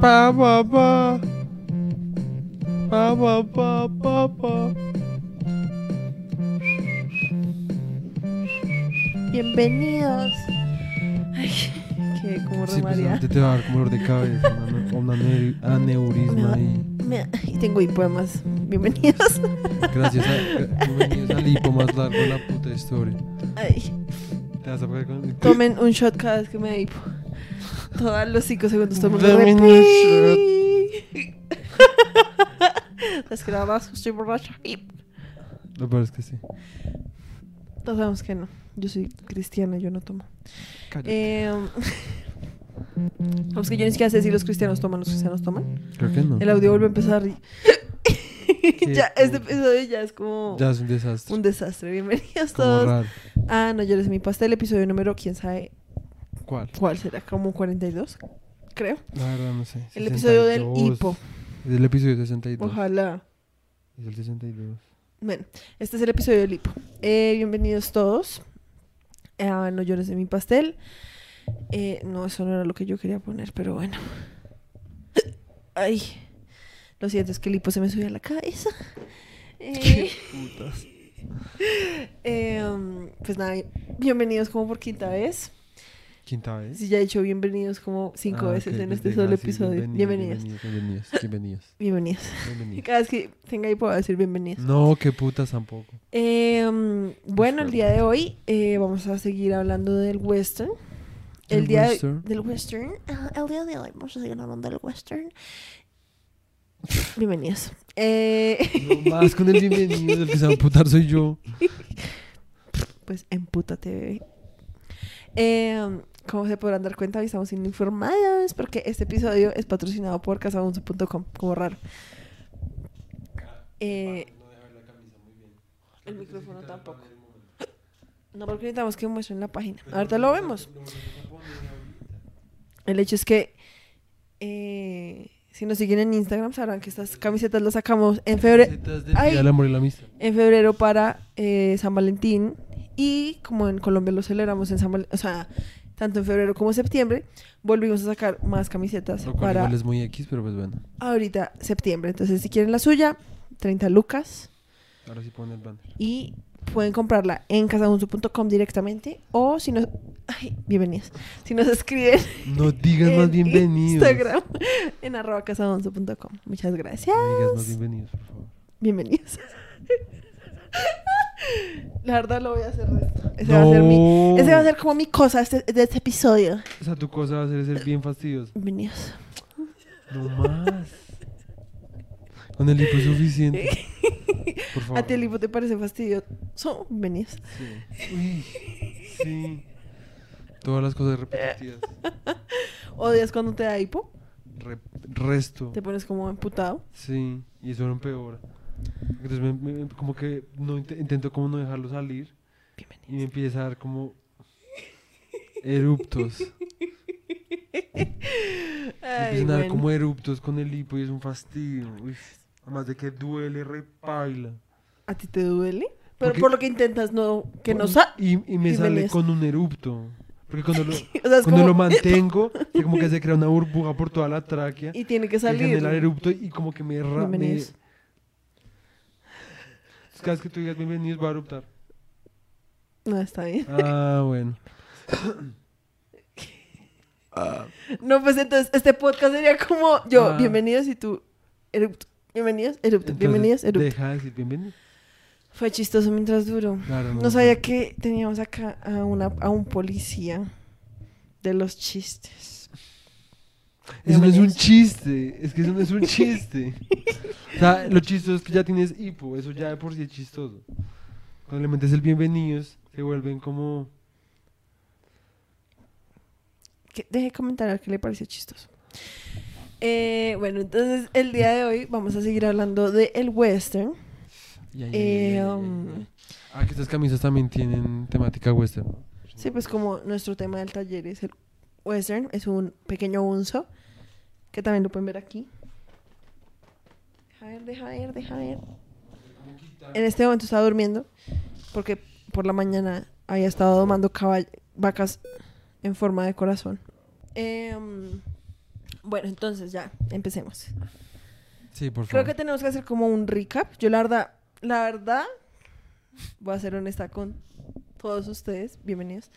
Pa, pa, pa. Pa, pa, pa, pa, pa. Bienvenidos. Ay, que como Sí, pues te va a dar como dolor de cabeza, una, una ane- aneurisma y Me- y tengo hipoemas. Bienvenidos. gracias a bienvenidos al hipo más largo de la puta historia. Ay, Te vas a poner con tomen un shot cada vez que me da hipo. Todos los 5 segundos repeat. Es que nada más estoy borracha. Lo peor es que sí. Todos sabemos que no. Yo soy cristiana, yo no tomo. Eh, es que yo ni siquiera sé si los cristianos toman, los cristianos toman. Creo que no. El audio vuelve a empezar y... ya, este episodio ya es como Ya es un desastre. un desastre. Bienvenidos como todos. raro. Ah, no llores mi pastel, episodio número, quién sabe ¿Cuál? cuál será, como 42, creo. La verdad no sé. El episodio del 62. hipo. El episodio 62. Ojalá. Es el 62. Bueno, este es el episodio del hipo. Eh, bienvenidos todos. a no llores de mi pastel. Eh, no, eso no era lo que yo quería poner, pero bueno. Ay, lo siento, es que el hipo se me subió a la cabeza. Eh, Putas. eh, um, pues nada, bienvenidos como por quinta vez. Quinta vez. Si ya he dicho bienvenidos como cinco Ah, veces en este solo sí, episodio. Bienvenidos. Bienvenidos. Bienvenidos. Bienvenidos. Bienvenidos. bienvenidos. Cada vez que tenga hipo voy a decir bienvenidos. No, qué putas tampoco. Eh, um, bueno, el día de hoy eh, vamos a seguir hablando del western. El ¿Del día de- western? del western. El día de hoy vamos a seguir hablando del western. Bienvenidos. Eh, No más con el bienvenido, el que se va a amputar soy yo. pues empútate, bebé. Eh, como se podrán dar cuenta, hoy estamos informados porque este episodio es patrocinado por casabunzo.com, como raro. Eh, el micrófono tampoco. No, porque necesitamos que muestren la página. Ahorita lo vemos. El hecho es que eh, si nos siguen en Instagram sabrán que estas camisetas las sacamos en febrero, Ay. En febrero para eh, San Valentín y como en Colombia lo celebramos en San Valentín, o sea, tanto en febrero como septiembre, volvimos a sacar más camisetas Lo cual para igual es muy X, pero pues bueno. ahorita septiembre. Entonces, si quieren la suya, 30 lucas Ahora sí pone el banner. y pueden comprarla en casabunzo.com directamente o si nos ay, bienvenidos. Si nos escriben No digas más en bienvenidos. Instagram en arroba. Muchas gracias. No digas más bienvenidos, por favor. Bienvenidos. La verdad lo voy a hacer de esto. Ese, va a ser mi, No. ese va a ser como mi cosa este- de este episodio. O sea, tu cosa va a ser ser bien fastidioso. Bienvenidos. No más. Con el hipo es suficiente. Por favor. ¿A ti el hipo te parece fastidioso? Bienvenidos. Sí. Uy, sí. Todas las cosas repetitivas. ¿Odias cuando te da hipo? Re- resto. Te pones como emputado. Sí, y eso no empeora. Entonces, me- me- como que no int- intento como no dejarlo salir y Bienvenidos. me empieza a dar como eruptos. Empiezan a dar bueno. como eruptos con el hipo y es un fastidio. Uy, además de que duele, repaila. ¿A ti te duele? Pero Porque- por lo que intentas no que no Con- sa y, y me sale Bienvenidos. con un erupto. Porque cuando lo, O sea, cuando como- lo mantengo, que como que se crea una burbuja por toda la tráquea. y tiene que y salir. el erupto y como que me... ra- me. Cada vez que tú digas bienvenidos va a eruptar. No, está bien. Ah, bueno. No, pues entonces este podcast sería como yo, Ah. bienvenidos y tú, erupto. Bienvenidos, erupto. Entonces, Bienvenidos, erupto. Deja de decir bienvenido. Fue chistoso mientras duró. Claro, No sabía que teníamos acá a, una, a un policía de los chistes. Eso no es un chiste. Es que eso no es un chiste. o sea, lo chistoso es que ya tienes hipo. Eso ya de por sí es chistoso. Cuando le metes el bienvenidos, se vuelven como. Que- Deje de comentar a ver qué le pareció chistoso. Eh, bueno, entonces el día de hoy vamos a seguir hablando de el western. Ay, ay, Eh, ay, um. Ah, que estas camisas también tienen temática western. Sí, pues como nuestro tema del taller es el western, es un pequeño unzo, que también lo pueden ver aquí. Deja ver, deja ver, deja ver. En este momento estaba durmiendo, porque por la mañana había estado domando vacas en forma de corazón. Em, Bueno, entonces ya, empecemos. Sí, por Creo favor. que tenemos que hacer como un recap. Yo la verdad, la verdad, voy a ser honesta con todos ustedes. Bienvenidos.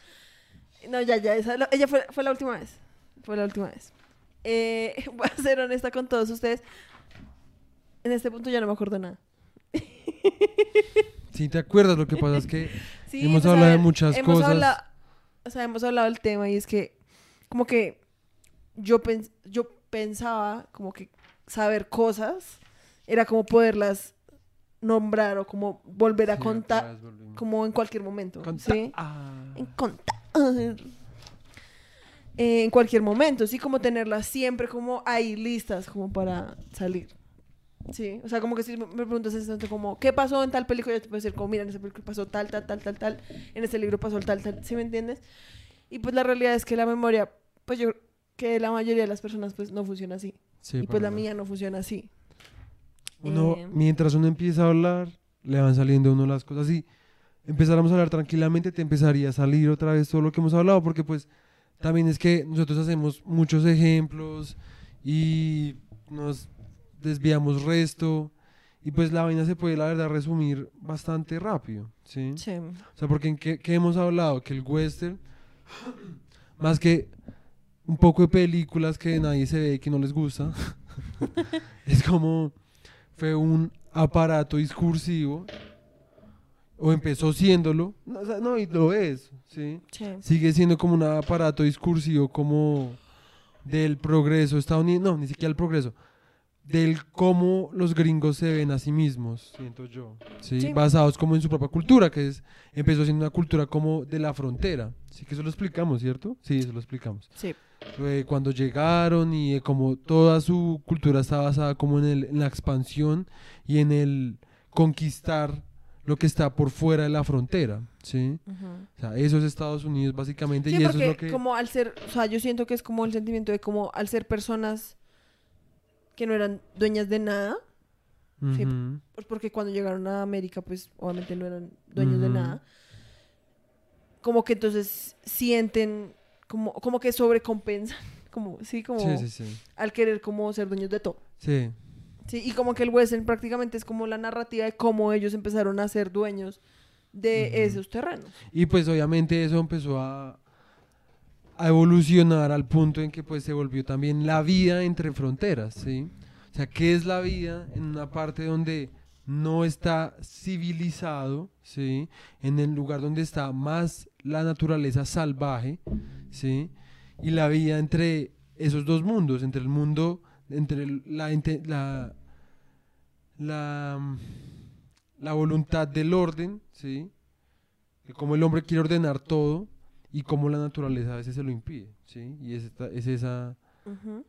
No, ya, ya, esa, ella fue, fue la última vez. Fue la última vez. Eh, voy a ser honesta con todos ustedes. En este punto ya no me acuerdo nada. Sí, ¿te acuerdas? Lo que pasa es que Sí, Hemos pues, hablado de muchas hemos cosas. hablado- o sea, hemos hablado del tema y es que como que yo, pens- yo pensaba como que saber cosas era como poderlas nombrar o como volver a Sí, contar como en cualquier momento. Conta- ¿sí? Ah. En contar. Eh, en cualquier momento, sí, como tenerlas siempre como ahí listas como para salir. Sí, o sea, como que si me preguntas momento como, ¿qué pasó en tal película? Yo te puedo decir como, mira, en esa película pasó tal, tal, tal, tal, tal, en este libro pasó tal, tal, ¿sí me entiendes? Y pues la realidad es que la memoria, pues yo que la mayoría de las personas pues no funciona así. Sí, y pues la mía no funciona así. Uno, Eh, mientras uno empieza a hablar, le van saliendo a uno las cosas y empezáramos a hablar tranquilamente, te empezaría a salir otra vez todo lo que hemos hablado, porque pues también es que nosotros hacemos muchos ejemplos y nos desviamos resto y pues la vaina se puede la verdad resumir bastante rápido, ¿sí? Sí. O sea, porque en qué, qué hemos hablado, que el western, más que un poco de películas que nadie se ve y que no les gusta, es como fue un aparato discursivo, o empezó siéndolo, no, o sea, no, y lo es, ¿sí? Sí. Sigue siendo como un aparato discursivo como del progreso estadounidense, no, ni siquiera el progreso, del cómo los gringos se ven a sí mismos, siento yo, ¿sí? Sí. Basados como en su propia cultura, que es, empezó siendo una cultura como de la frontera, sí que eso lo explicamos, ¿cierto? Sí, eso lo explicamos. Sí. Eh, cuando llegaron y eh, como toda su cultura está basada como en, el- en la expansión y en el conquistar lo que está por fuera de la frontera, ¿sí? Ujú. O sea, eso es Estados Unidos básicamente Sí, y eso es lo que... como al ser, o sea, yo siento que es como el sentimiento de como al ser personas que no eran dueñas de nada, sí. Ujú. pues porque cuando llegaron a América, pues obviamente no eran dueños de Ujú. nada, como que entonces sienten como, como que sobrecompensan, como, sí, como Sí, sí, sí. al querer como ser dueños de todo. Sí, Sí, y como que el western prácticamente es como la narrativa de cómo ellos empezaron a ser dueños de esos terrenos. Y pues obviamente eso empezó a, a evolucionar al punto en que pues se volvió también la vida entre fronteras, ¿sí? O sea, ¿qué es la vida en una parte donde no está civilizado, ¿sí? En el lugar donde está más la naturaleza salvaje, ¿sí? Y la vida entre esos dos mundos, entre el mundo, entre la, la, la, la voluntad del orden, ¿sí? de cómo el hombre quiere ordenar todo y cómo la naturaleza a veces se lo impide, ¿sí? Y es, esta- es esa,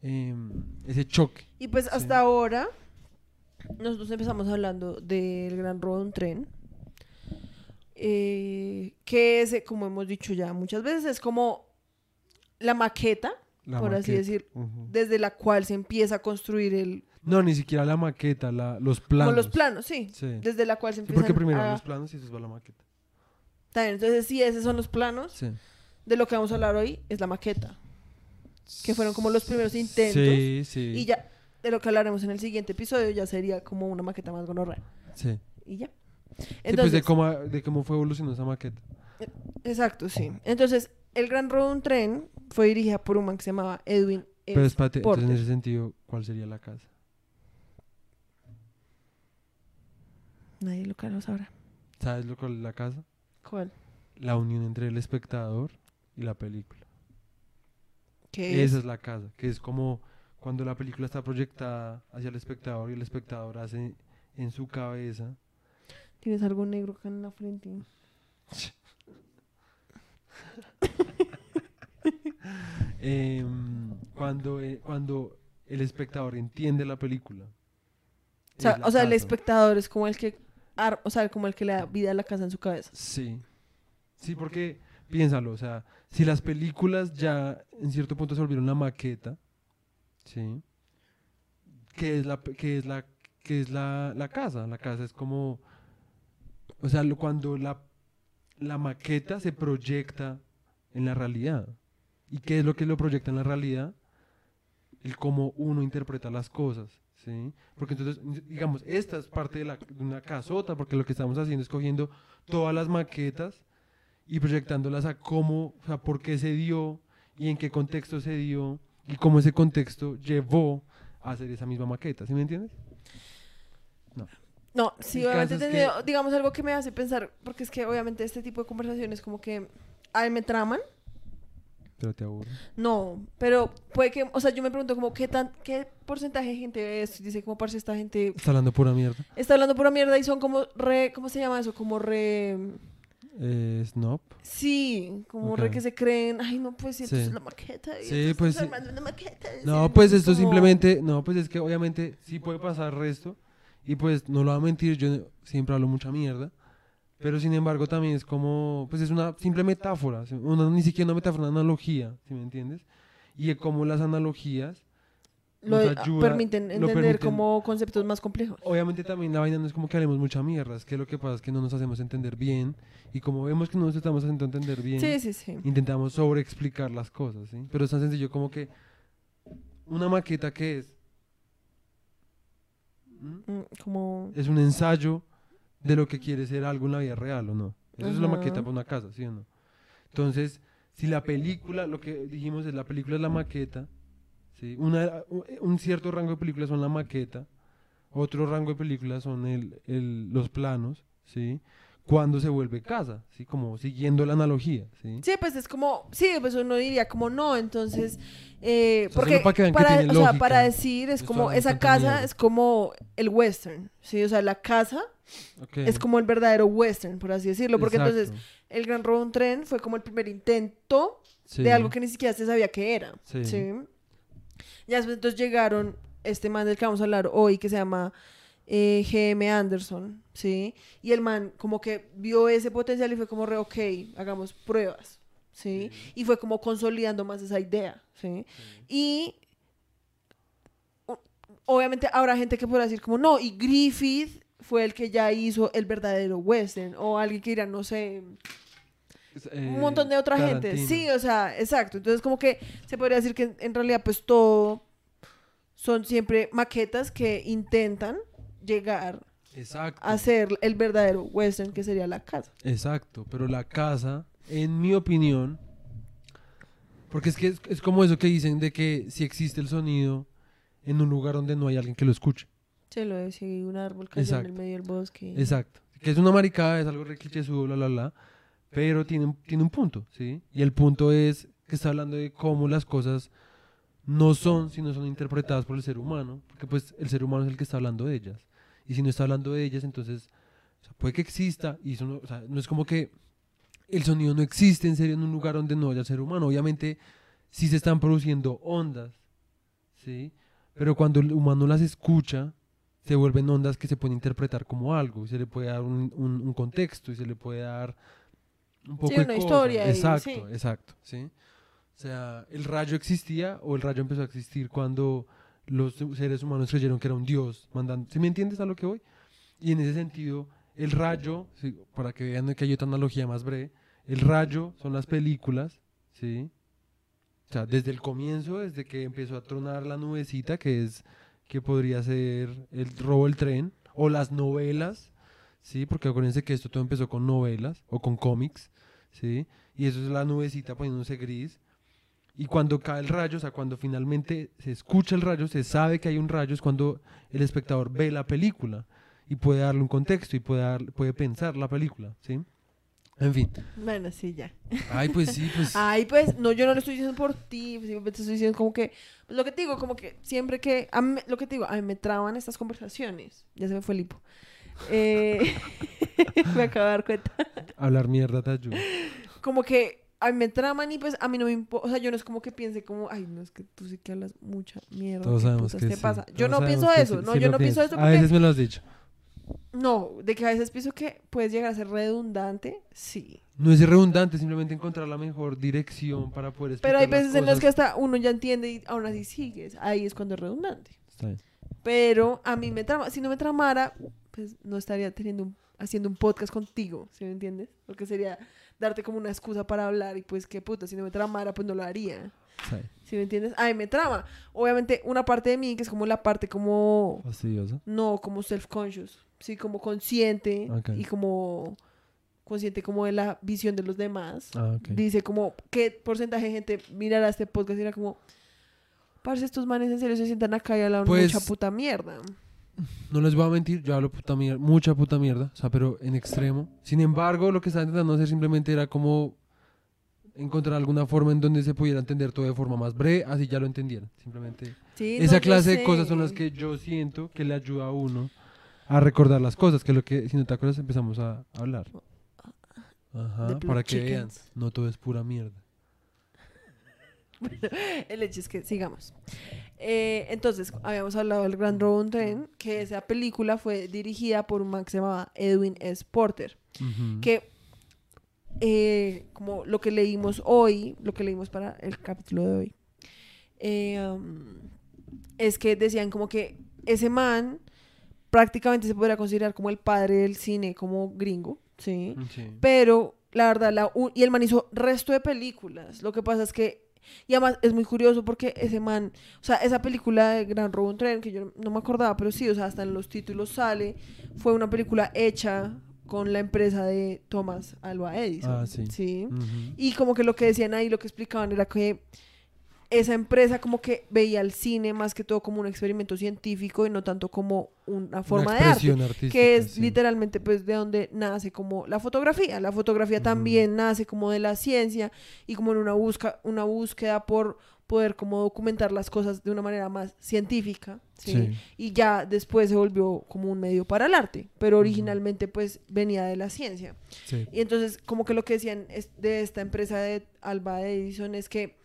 em, ese choque. Y pues Sí. hasta ahora, nosotros empezamos hablando del gran robo de un tren. eh, que es, eh, como hemos dicho ya muchas veces, es como la maqueta, la por así decir, desde la cual se empieza a construir el... No, ni siquiera la maqueta, la, los planos. los planos, sí. Sí. Desde la cual se Sí, empiezan porque primero a... los planos y después va la maqueta. Bien, entonces sí, esos son los planos. Sí. De lo que vamos a hablar hoy es la maqueta. Que fueron como los primeros intentos. Sí, sí. Y ya, de lo que hablaremos en el siguiente episodio, ya sería como una maqueta más gonorrea. Sí. Y ya. Sí, pues Entonces, de cómo, de cómo fue evolucionando esa maqueta. exacto, sí. Entonces, El Gran Robo de un Tren fue dirigida por un man que se llamaba Edwin S. Pero espérate, entonces en ese sentido, ¿cuál sería la casa? Nadie lo lo sabrá. ¿Sabes lo cuál es la casa? ¿Cuál? La unión entre el espectador y la película. ¿Qué Esa es? es la casa, que es como cuando la película está proyectada hacia el espectador y el espectador hace en su cabeza. ¿Tienes algo negro acá en la frente? Em, cuando, eh, cuando el espectador entiende la película. O sea, o sea, el espectador es como el que... ar- O sea, como el que le da vida a la casa en su cabeza. Sí. Sí, porque piénsalo, o sea, si las películas ya en cierto punto se volvieron la maqueta, ¿sí? ¿Qué es la, qué es la, qué es la, la casa? La casa es como, o sea, lo- cuando la, la maqueta se proyecta en la realidad. ¿Y qué es lo que lo proyecta en la realidad? el cómo uno interpreta las cosas, ¿sí? Porque entonces, digamos, esta es parte de, la, de una casota, porque lo que estamos haciendo es cogiendo todas las maquetas y proyectándolas a cómo, o sea, por qué se dio y en qué contexto se dio y cómo ese contexto llevó a hacer esa misma maqueta, ¿sí me entiendes? No, sí, El obviamente entendido. que- digamos algo que me hace pensar, porque es que obviamente este tipo de conversaciones como que a mí me traman. Pero te aburre. No, pero puede que, o sea, yo me pregunto como qué tan, qué porcentaje de gente y dice como parce esta gente Está hablando pura mierda. está hablando pura mierda y son como re, ¿cómo se llama eso? Como re, Eh, Snob. sí, como re que se creen, ay no pues si esto Sí. es la maqueta y Sí, pues, está sí. armando una maqueta. No, sí, pues es esto como- simplemente, no, pues es que obviamente sí puede pasar resto y pues no lo voy a mentir, yo siempre hablo mucha mierda, pero sin embargo también es como, pues es una simple metáfora, una, ni siquiera una metáfora, una analogía, ¿sí me entiendes? Y de cómo las analogías, lo nos ayuda- permiten lo entender permiten- como conceptos más complejos. obviamente también la vaina no es como que hablemos mucha mierda, es que lo que pasa es que no nos hacemos entender bien y como vemos que no nos estamos haciendo entender bien, Sí, sí, sí. intentamos sobreexplicar las cosas, ¿sí? Pero es tan sencillo como que una maqueta que es. Mm, Como es un ensayo de lo que quiere ser algo en la vida real o no. Eso es la maqueta para una casa, ¿sí o no? Entonces, si la película, lo que dijimos es la película es la maqueta, ¿sí? Una, un cierto rango de películas son la maqueta, otro rango de películas son el, el- los planos, ¿sí? Cuando se vuelve casa, ¿sí? Como siguiendo la analogía, ¿sí? Sí, pues es como, sí, pues uno diría como no, entonces, eh, O sea, porque para que vean que para, tiene o sea, lógica. para decir es Esto como esa casa es como el western, sí, o sea, la casa Ok. es como el verdadero western, por así decirlo, porque entonces Exacto. el Gran Robo un Tren fue como el primer intento Sí. de algo que ni siquiera se sabía que era, Sí. sí. Ya después entonces llegaron este man del que vamos a hablar hoy que se llama eh, GM Anderson, sí, y el man como que vio ese potencial y fue como re, ok, hagamos pruebas, sí, y fue como consolidando más esa idea, sí, y o- obviamente habrá gente que podrá decir como no, y Griffith fue el que ya hizo el verdadero western, o alguien que dirá, no sé, Eh, un montón de otra gente. Sí, o sea, exacto. Entonces, como que se podría decir que en, en realidad, pues todo son siempre maquetas que intentan llegar Exacto. a ser el verdadero western que sería la casa. Exacto, pero la casa, en mi opinión, porque es que es, es como eso que dicen de que si existe el sonido en un lugar donde no hay alguien que lo escuche. Se lo decía un árbol cayó en el medio del bosque. Exacto. Que es una maricada, es algo re bla, bla, bla. Pero tiene, un- tiene un punto, ¿sí? Y el punto es que está hablando de cómo las cosas no son, sino son interpretadas por el ser humano. Porque pues el ser humano es el que está hablando de ellas. Y si no está hablando de ellas, entonces o sea, puede que exista. Y eso no, o sea, no es como que el sonido no existe en serio en un lugar donde no haya ser humano. Obviamente sí se están produciendo ondas, ¿sí? Pero cuando el humano las escucha, se vuelven ondas que se pueden interpretar como algo. Y se le puede dar un, un- un contexto y se le puede dar un poco de una cosa. historia y- Exacto, sí. exacto, ¿sí? O sea, el rayo existía o el rayo empezó a existir cuando los seres humanos creyeron que era un dios mandando. ¿Sí me entiendes a lo que voy? Y en ese sentido, el rayo, sí, para que vean que hay otra analogía más breve, el rayo son las películas, ¿sí? O sea, desde el comienzo, desde que empezó a tronar la nubecita, que es que podría ser el robo del tren, o las novelas, ¿sí? Porque acuérdense que esto todo empezó con novelas o con cómics, ¿sí? Y eso es la nubecita poniéndose gris. Y cuando cae el rayo, o sea, cuando finalmente se escucha el rayo, se sabe que hay un rayo, es cuando el espectador ve la película y puede darle un contexto y puede, dar- puede pensar la película, ¿sí? En fin. Bueno, sí, ya. Ay, pues sí, pues... Ay, pues, no, yo no lo estoy diciendo por ti, simplemente estoy diciendo como que, pues, lo que te digo, como que siempre que, a mí- lo que te digo, a mí me traban estas conversaciones, ya se me fue el hipo. Eh, me acabo de dar cuenta. Hablar mierda te ayuda. Como que a mí me traman y pues a mí no me importa, o sea, yo no es como que piense como, ay, no, es que tú sí que hablas mucha mierda. Todos ¿qué sabemos que te sí. pasa? Yo no pienso eso, no, sí yo no pienso eso A veces me lo has dicho. No, de que a veces pienso que puedes llegar a ser redundante, sí. No es redundante, simplemente encontrar la mejor dirección para poder explicar Pero hay las veces en las que hasta uno ya entiende y aún así sigues, ahí es cuando es redundante. Está bien. Pero a mí me trama, si no me tramara, pues no estaría teniendo un- haciendo un podcast contigo, ¿sí me entiendes? Porque sería darte como una excusa para hablar y pues qué puta, si no me tramara, pues no lo haría. Sí. ¿Sí me entiendes? Ay, me trama. Obviamente, una parte de mí que es como la parte como... Fastidioso. No, como self-conscious. Sí, como consciente y como consciente como de la visión de los demás. Ah. Dice como, ¿qué porcentaje de gente mirará este podcast y era como... Parce, estos manes en serio se sientan acá y hablan Pues- mucha puta mierda. No les voy a mentir, yo hablo puta mierda, mucha puta mierda, o sea, pero en extremo. Sin embargo, lo que estaba intentando hacer simplemente era como encontrar alguna forma en donde se pudiera entender todo de forma más breve, así ya lo entendieran. Simplemente Sí, esa clase de cosas son las que yo siento que le ayuda a uno a recordar las cosas, que es lo que, si no te acuerdas, empezamos a hablar. Ajá, para que vean, Chickens. no todo es pura mierda. El hecho es que sigamos. Eh, entonces, habíamos hablado del Gran Robo en Tren, que esa película fue dirigida por un man que se llamaba Edwin S. Porter, que eh, como lo que leímos hoy, lo que leímos para el capítulo de hoy, eh, um, es que decían como que ese man prácticamente se podría considerar como el padre del cine como gringo, ¿sí? Sí. Pero la verdad, la y el man hizo resto de películas. Lo que pasa es que, y además es muy curioso porque ese man, o sea, esa película de Gran Robo en Tren, que yo no me acordaba, pero sí, o sea, hasta en los títulos sale, fue una película hecha con la empresa de Thomas Alva Edison. Ah, sí. Ujú. Y como que lo que decían ahí, lo que explicaban era que esa empresa como que veía el cine más que todo como un experimento científico y no tanto como una forma Una de arte artística. que es sí. literalmente pues de donde nace como la fotografía. La fotografía también nace como de la ciencia y como en una, busca, una búsqueda por poder como documentar las cosas de una manera más científica, ¿sí? Sí. Y ya después se volvió como un medio para el arte, pero originalmente pues venía de la ciencia. Sí. Y entonces como que lo que decían es- de esta empresa de Alba Edison es que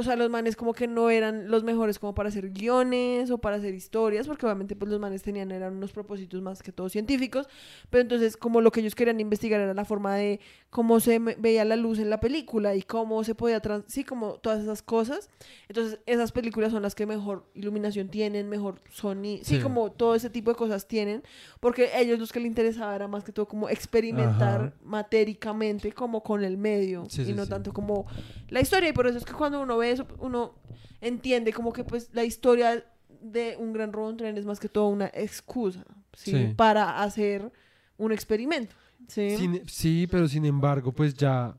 o sea, los manes como que no eran los mejores como para hacer guiones o para hacer historias, porque obviamente pues los manes tenían eran unos propósitos más que todo científicos, pero entonces como lo que ellos querían investigar era la forma de cómo se veía la luz en la película y cómo se podía trans sí, como todas esas cosas. Entonces, esas películas son las que mejor iluminación tienen, mejor sonido, sí, Sí. como todo ese tipo de cosas tienen, porque ellos los que les interesaba era más que todo como experimentar Ajá. matéricamente como con el medio Sí, y sí, no tanto como la historia y por eso es que cuando uno ve eso uno entiende como que pues la historia de un gran robo en tren es más que todo una excusa ¿sí? Sí. para hacer un experimento ¿sí? Sin- sí, pero sin embargo, pues ya,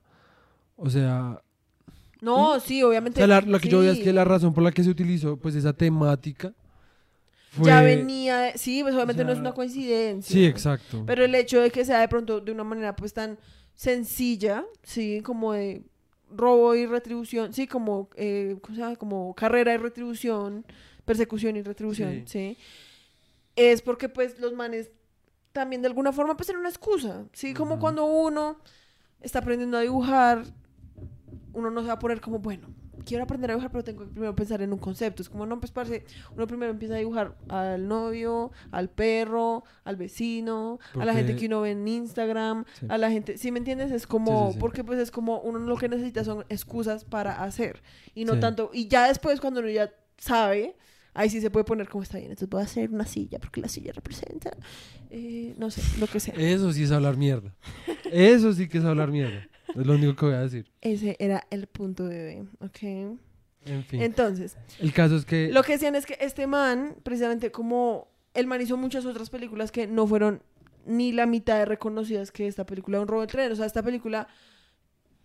o sea, no sí o obviamente sea, la- lo que yo veo es que la razón por la que se utilizó, pues esa temática fue... ya venía sí pues obviamente o no es una coincidencia Sí, exacto. Pero el hecho de que sea de pronto de una manera pues tan sencilla, sí, como de robo y retribución, sí, como, eh, como carrera y retribución, persecución y retribución, sí. Es porque pues los manes también de alguna forma pues eran una excusa, sí, como cuando uno está aprendiendo a dibujar, uno no se va a poner como, bueno, quiero aprender a dibujar, pero tengo que primero pensar en un concepto. Es como, no, pues, parce, uno primero empieza a dibujar al novio, al perro, al vecino, a la gente Porque- que uno ve en Instagram, Sí. a la gente, ¿sí me entiendes? Es como, Sí, porque pues es como, uno lo que necesita son excusas para hacer. Y no tanto, y ya después cuando uno ya sabe, ahí sí se puede poner como está bien. Entonces voy a hacer una silla, porque la silla representa, eh, no sé, lo que sea. Eso sí es hablar mierda. Eso sí que es hablar mierda. Es lo único que voy a decir. Ese era el punto de B, ¿ok? En fin. Entonces, el caso es que... Lo que decían es que este man, precisamente como el man hizo muchas otras películas que no fueron ni la mitad de reconocidas que esta película de un robo de tren. O sea, esta película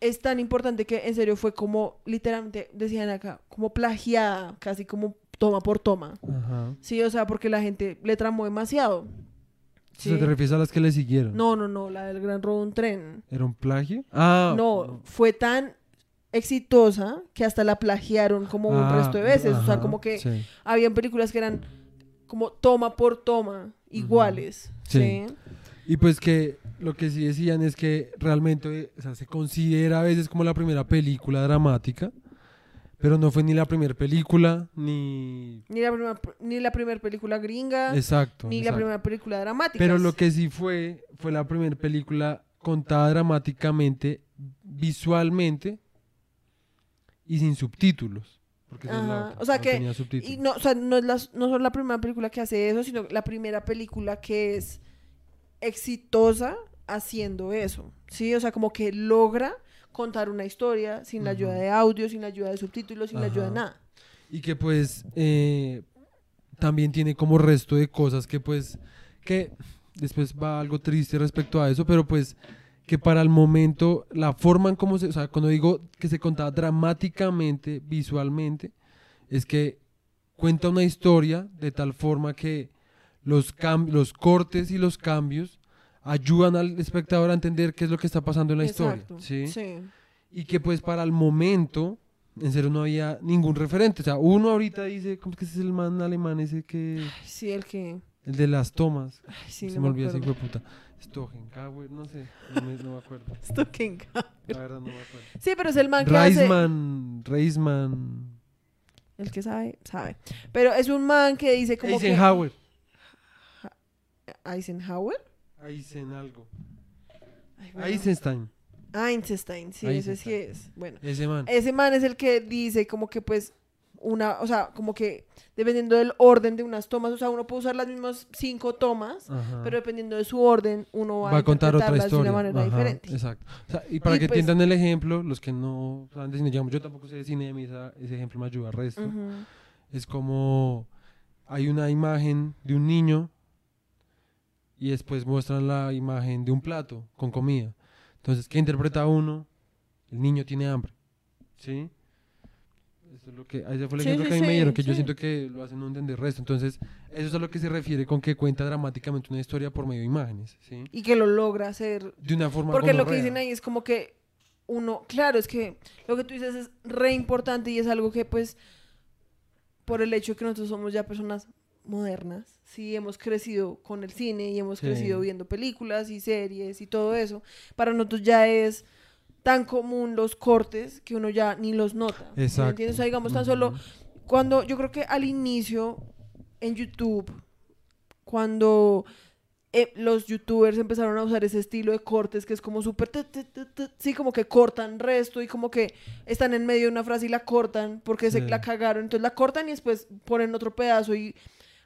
es tan importante que en serio fue como, literalmente, decían acá, como plagiada, casi como toma por toma. Ajá. Sí, o sea, porque la gente le tramó demasiado. O sea, ¿Te refieres a las que le siguieron? No, no, no, la del gran robo de un tren. ¿Era un plagio? Ah, no, fue tan exitosa que hasta la plagiaron como un Ah, resto de veces. o sea, como que sí. habían películas que eran como toma por toma, iguales. Sí. Sí. Y pues que lo que sí decían es que realmente o sea, se considera a veces como la primera película dramática, pero no fue ni la primera película, ni... Ni la primera, ni la primera película gringa, Exacto. ni la primera película dramática. Pero lo que sí fue, fue la primera película contada dramáticamente, visualmente y sin subtítulos. Porque esa es la Ajá, otra, o sea no que- tenía subtítulos. Y no, o sea, no es la, no solo la primera película que hace eso, sino la primera película que es exitosa haciendo eso. Sí, o sea, como que logra contar una historia sin la ayuda de audio, sin la ayuda de subtítulos, sin la ayuda de nada. Y que pues eh, también tiene como resto de cosas que pues, que después va algo triste respecto a eso, pero pues que para el momento la forma en cómo se, o sea, cuando digo que se contaba dramáticamente, visualmente, es que cuenta una historia de tal forma que los, cam- los cortes y los cambios ayudan al espectador a entender qué es lo que está pasando en la Exacto. historia. ¿sí? sí. y que pues para el momento en serio no había ningún referente o sea uno ahorita dice cómo es que ese es el man alemán ese que Ay, Sí, el que... el de las tomas Ay, sí, se no me me olvida ese hijo de puta Stogenhauer no sé no me, no me acuerdo Stocking. la verdad no me acuerdo Sí, pero es el man que hace... Reisman Reisman El que sabe, sabe. Pero es un man que dice como Eisenhower que... Eisenhower. Eisen algo Ay, bueno. Eisenstein Einstein, sí, ese sí Einstein. es. Bueno, ese man ese man es el que dice como que pues una, o sea, como que dependiendo del orden de unas tomas, o sea, uno puede usar las mismas cinco tomas, Ajá. pero dependiendo de su orden, uno va, va a contar otra historia de una manera Ajá, diferente. exacto O sea, y para Y que pues- entiendan el ejemplo los que no saben de cine digamos yo tampoco sé de cine a ese ejemplo me ayuda al resto es como hay una imagen de un niño y después muestran la imagen de un plato con comida. Entonces, ¿qué interpreta uno? El niño tiene hambre. ¿Sí? Eso es lo que, ese fue el Sí, ejemplo sí, que a mí me dieron, que yo siento que lo hacen no entender resto. Entonces, eso es a lo que se refiere con que cuenta dramáticamente una historia por medio de imágenes. ¿sí? Y que lo logra hacer. De una forma Porque lo que dicen ahí es como que uno, claro, es que lo que tú dices es re importante y es algo que pues por el hecho de que nosotros somos ya personas modernas, sí hemos crecido con el cine y hemos Sí. crecido viendo películas y series y todo eso, para nosotros ya es tan común los cortes que uno ya ni los nota. ¿sí me Exacto. entiendes? O sea, digamos tan solo cuando yo creo que al inicio en YouTube, cuando eh, los youtubers empezaron a usar ese estilo de cortes que es como súper, sí, como que cortan resto y como que están en medio de una frase y la cortan porque se la cagaron, entonces la cortan y después ponen otro pedazo y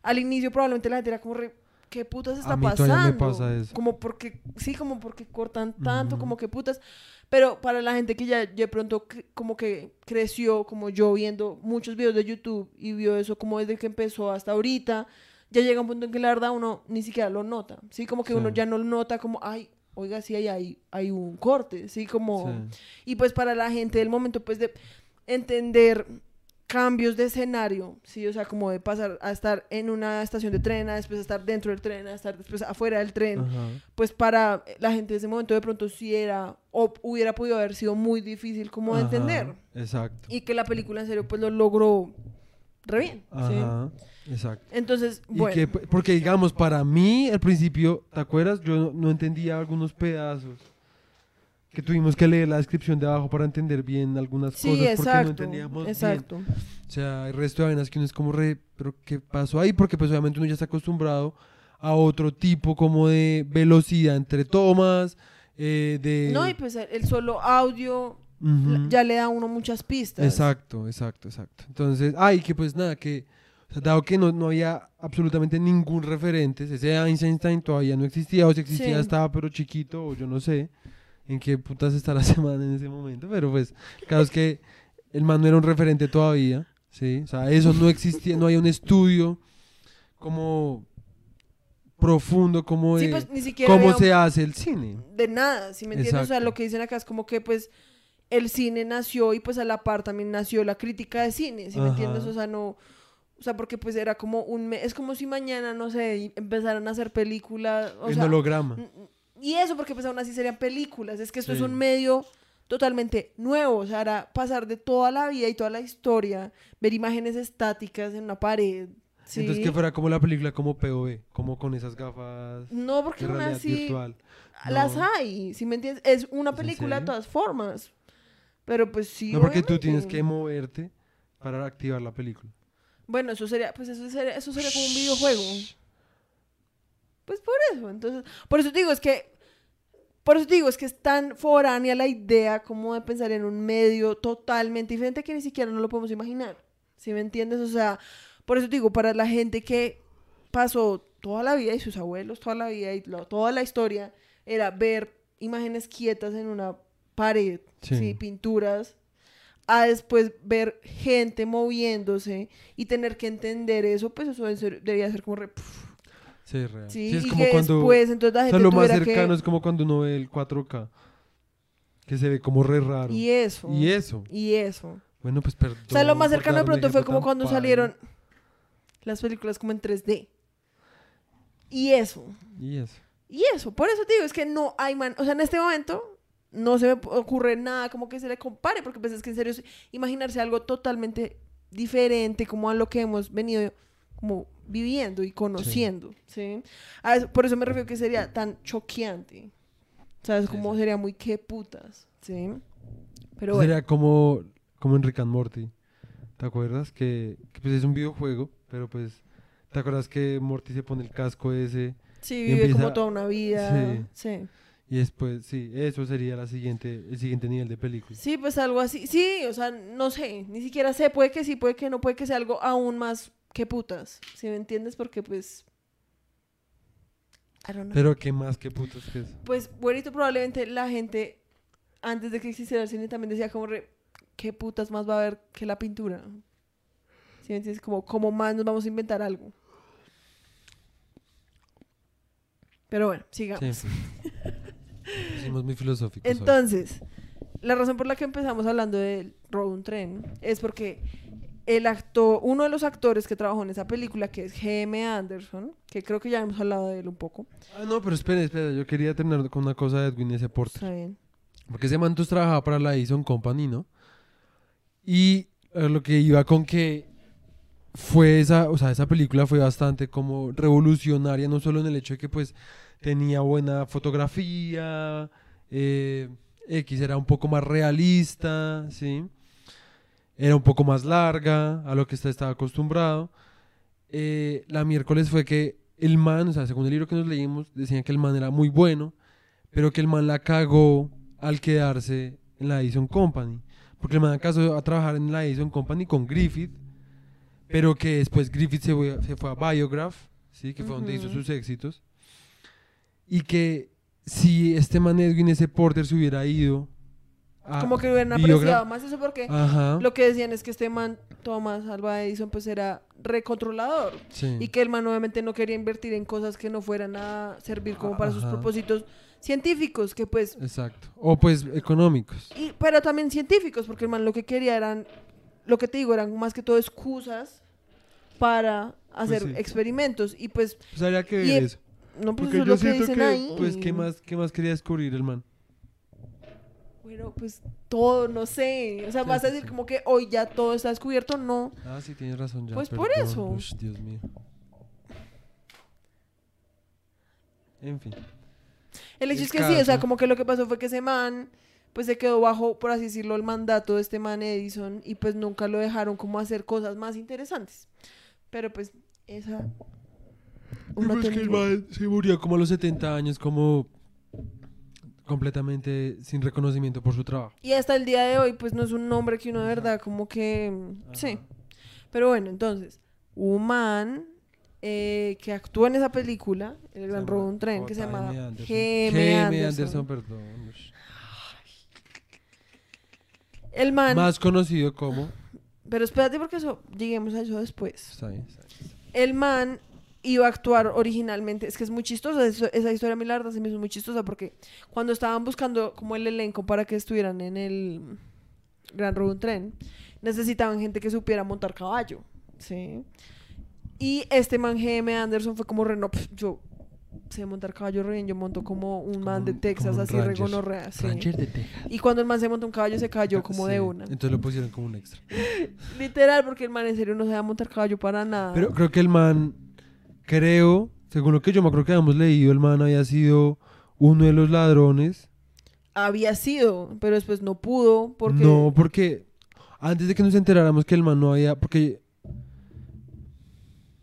al inicio probablemente la gente era como re, ¿qué putas está A mí pasando? todavía me pasa eso. Como porque, sí, como porque cortan tanto, como que putas. Pero para la gente que ya de pronto como que creció, como yo, viendo muchos videos de YouTube y vio eso como desde que empezó hasta ahorita, ya llega un punto en que la verdad uno ni siquiera lo nota. Sí, como que Sí. uno ya no lo nota como, ay, oiga, sí, ahí hay, hay un corte, sí, como... Sí. Y pues para la gente del momento, pues de entender cambios de escenario, sí, o sea, como de pasar a estar en una estación de tren, a después a estar dentro del tren, a estar después afuera del tren, Ajá. pues para la gente de ese momento de pronto sí era o hubiera podido haber sido muy difícil como de Ajá, entender Exacto. y que la película en serio pues lo logró re bien, ¿sí? Ajá. Exacto. Entonces, bueno, que, porque digamos, para mí al principio, ¿te acuerdas? Yo no entendía algunos pedazos. Que tuvimos que leer la descripción de abajo para entender bien algunas sí, cosas porque no exacto, entendíamos bien. exacto. O sea, el resto de vainas que uno es como re, pero ¿qué pasó ahí? Porque pues obviamente uno ya está acostumbrado a otro tipo como de velocidad entre tomas, eh, de... No, y pues el solo audio ya le da a uno muchas pistas. Exacto, exacto, exacto. Entonces, ay, que pues nada, que o sea, dado que no, no había absolutamente ningún referente, ese Einstein todavía no existía, o si existía Sí. estaba pero chiquito, o yo no sé en qué putas está la semana en ese momento, pero pues, claro es que el man no era un referente todavía, ¿sí? O sea, eso no existía, no hay un estudio como profundo, como Sí, pues ni siquiera cómo se hace el cine. de nada, ¿sí me entiendes? O sea, lo que dicen acá es como que pues el cine nació y pues a la par también nació la crítica de cine, ¿sí me entiendes? O sea, no o sea, porque pues era como un me- es como si mañana, no sé, empezaran a hacer películas, o el sea, holograma. Y eso porque pues aún así serían películas, es que esto es Sí. un medio totalmente nuevo, o sea, era pasar de toda la vida y toda la historia, ver imágenes estáticas en una pared, ¿sí? Entonces que fuera como la película como POV, como con esas gafas No, porque aún así virtual. las No. hay, si me entiendes? Es una ¿Es en película de todas formas. Pero pues sí. no, porque tú tienes que moverte para activar la película. Bueno, eso sería, pues eso sería, eso sería como un videojuego. Pues por eso, entonces, por eso te digo, es que, por eso te digo, es que es tan foránea la idea como de pensar en un medio totalmente diferente que ni siquiera no lo podemos imaginar. ¿Sí me entiendes? O sea, por eso te digo, para la gente que pasó toda la vida y sus abuelos toda la vida y lo- toda la historia era ver imágenes quietas en una pared, Sí. ¿sí? pinturas, a después ver gente moviéndose y tener que entender eso, pues eso debería ser como re... Sí, real. Sí, Sí, es y como que cuando... después entonces la o sea, gente lo más cercano que... es como cuando uno ve el 4K. Que se ve como re raro. Y eso. Y eso. Y eso. Bueno, pues perdón. O sea, lo más cercano de pronto fue como cuando paila. salieron las películas como en 3D. Y eso. Y eso. Y eso. Por eso te digo, es que no hay man... O sea, en este momento no se me ocurre nada como que se le compare, porque pues es que en serio, imaginarse algo totalmente diferente como a lo que hemos venido como viviendo y conociendo, ¿sí? A eso- por eso me refiero que sería tan choqueante. ¿Sabes? Sí, Como sí. sería muy qué putas, ¿sí? Pero bueno. Sería como, como en Rick and Morty. ¿Te acuerdas? Que, que, pues es un videojuego, pero pues... ¿Te acuerdas que Morty se pone el casco ese Sí, vive empieza- como toda una vida. Sí. y después, sí, eso sería la siguiente, el siguiente nivel de película. Sí, pues algo así. Sí, o sea, no sé, ni siquiera sé, puede que sí, puede que no, puede que sea algo aún más que putas. ¿Sí me entiendes? Porque pues... I don't know. Pero qué más, qué putas que es. Pues, buenito, probablemente la gente, antes de que existiera el cine, también decía como, re, ¿qué putas más va a haber que la pintura? ¿Sí me entiendes? Como, ¿cómo más nos vamos a inventar algo? Pero bueno, sigamos. Sí. Hicimos muy filosóficos. hoy. Entonces, la razón por la que empezamos hablando de Robo un tren es porque el actor, uno de los actores que trabajó en esa película, que es G.M. Anderson, que creo que ya hemos hablado de él un poco. Ah, no, pero espera, espera. Yo quería terminar con una cosa de Edwin ese Porter. Está bien. Porque ese Mantus trabajaba para la Edison Company, ¿no? Y eh, lo que iba con que fue esa, o sea, esa película fue bastante como revolucionaria, no solo en el hecho de que pues tenía buena fotografía, eh, X era un poco más realista, ¿sí? Era un poco más larga a lo que usted estaba acostumbrado. Eh, la miércoles fue que el man, o sea, según el libro que nos leímos, decían que el man era muy bueno, pero que el man la cagó al quedarse en la Edison Company. Porque el man acaso a trabajar en la Edison Company con Griffith, pero que después Griffith se fue, se fue a Biograph, ¿sí? que fue donde hizo sus éxitos. Y que si este man Edwin ese Porter se hubiera ido a Como que hubieran apreciado más eso porque Ajá. lo que decían es que este man, Thomas Alva Edison, pues era recontrolador. sí. Y que el man obviamente no quería invertir en cosas que no fueran a servir como para sus propósitos científicos, que pues Exacto. O pues económicos. Y, pero también científicos, porque el man lo que quería eran, lo que te digo, eran más que todo excusas para hacer sí. experimentos. Y pues, Pues habría que ver Y- eso. no, pues Porque eso es yo que siento dicen que, ahí. pues, ¿qué más, ¿qué más quería descubrir el man? Bueno, pues todo, no sé. O sea, vas a decir como que hoy ya todo está descubierto, no. Ah, sí, tienes razón ya. Pues por eso. Ush, Dios mío. En fin. El hecho es que sí, o sea, como que lo que pasó fue que ese man, pues se quedó bajo, por así decirlo, el mandato de este man Edison y pues nunca lo dejaron como hacer cosas más interesantes. Pero pues, esa... uno pues que el man se murió como a los 70 años, como completamente sin reconocimiento por su trabajo. Y hasta el día de hoy, pues no es un nombre que uno de verdad como que... mm, Sí. Pero bueno, entonces, un man eh, que actúa en esa película, El Gran Robo de un Tren, que se llama. G.M. Anderson. Anderson, perdón. El man... Más conocido como... Pero espérate porque eso, lleguemos a eso después. El man iba a actuar originalmente, es que es muy chistosa, esa historia a mí la verdad se me hizo muy chistosa porque cuando estaban buscando como el elenco para que estuvieran en el Gran Robo Tren, necesitaban gente que supiera montar caballo, ¿sí? Y este man GM Anderson fue como re, no, pf, yo sé montar caballo re bien, yo monto como un man de Texas como así re rancher. gonorrea, ¿sí? Ranger de Texas. Y cuando el man se montó un caballo se cayó como Sí, de una. Entonces lo pusieron como un extra. Literal, porque el man en serio no sabía montar caballo para nada. Pero creo que el man, creo, según lo que yo me acuerdo que habíamos leído, el man había sido uno de los ladrones. había sido, pero después no pudo porque No, porque antes de que nos enteráramos que el man no había, porque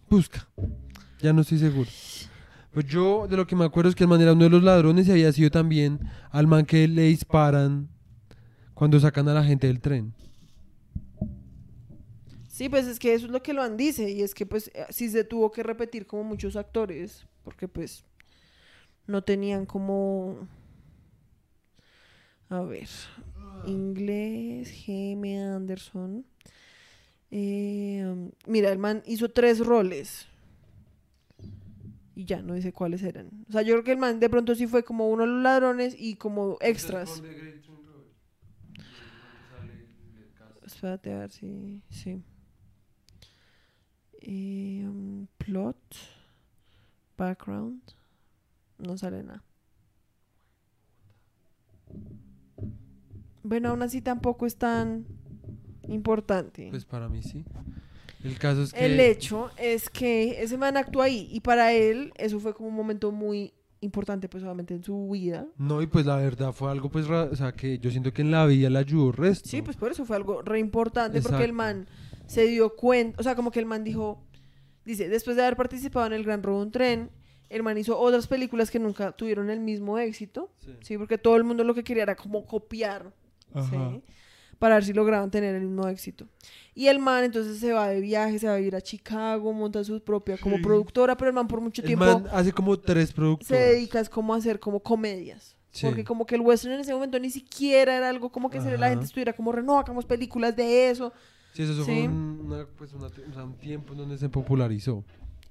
busca, ya no estoy seguro. Pues yo de lo que me acuerdo es que el man era uno de los ladrones y había sido también al man que le disparan cuando sacan a la gente del tren. Sí, pues es que eso es lo que lo han dice y es que pues eh, sí se tuvo que repetir como muchos actores porque pues no tenían como A ver. Inglés, G.M. Anderson. Eh, mira, el man hizo tres roles. Y ya, no dice cuáles eran. O sea, yo creo que el man de pronto sí fue como uno de los ladrones y como extras. Espérate a ver si. Sí. Eh, um, plot. Background. No sale nada. Bueno, aún así tampoco es tan importante. Pues para mí sí. El caso es que... El hecho es que ese man actuó ahí y para él eso fue como un momento muy importante pues obviamente en su vida. No, y pues la verdad fue algo pues, o sea, que yo siento que en la vida le ayudó resto. Sí, pues por eso fue algo re importante porque el man se dio cuenta, o sea, como que el man dijo, dice, después de haber participado en El Gran Robo de un Tren, el man hizo otras películas que nunca tuvieron el mismo éxito, Sí. sí, porque todo el mundo lo que quería era como copiar. ¿sí? Para ver si lograban tener el mismo éxito. Y el man entonces se va de viaje, se va a vivir a Chicago, monta su propia como productora, pero el man por mucho El tiempo man hace como tres se productos. dedica es como a hacer como comedias. Sí. Porque como que el western en ese momento ni siquiera era algo como que se la gente estuviera como, no, hagamos películas de eso. Sí, eso Sí. fue un, una- pues, una- o sea, un tiempo en donde se popularizó.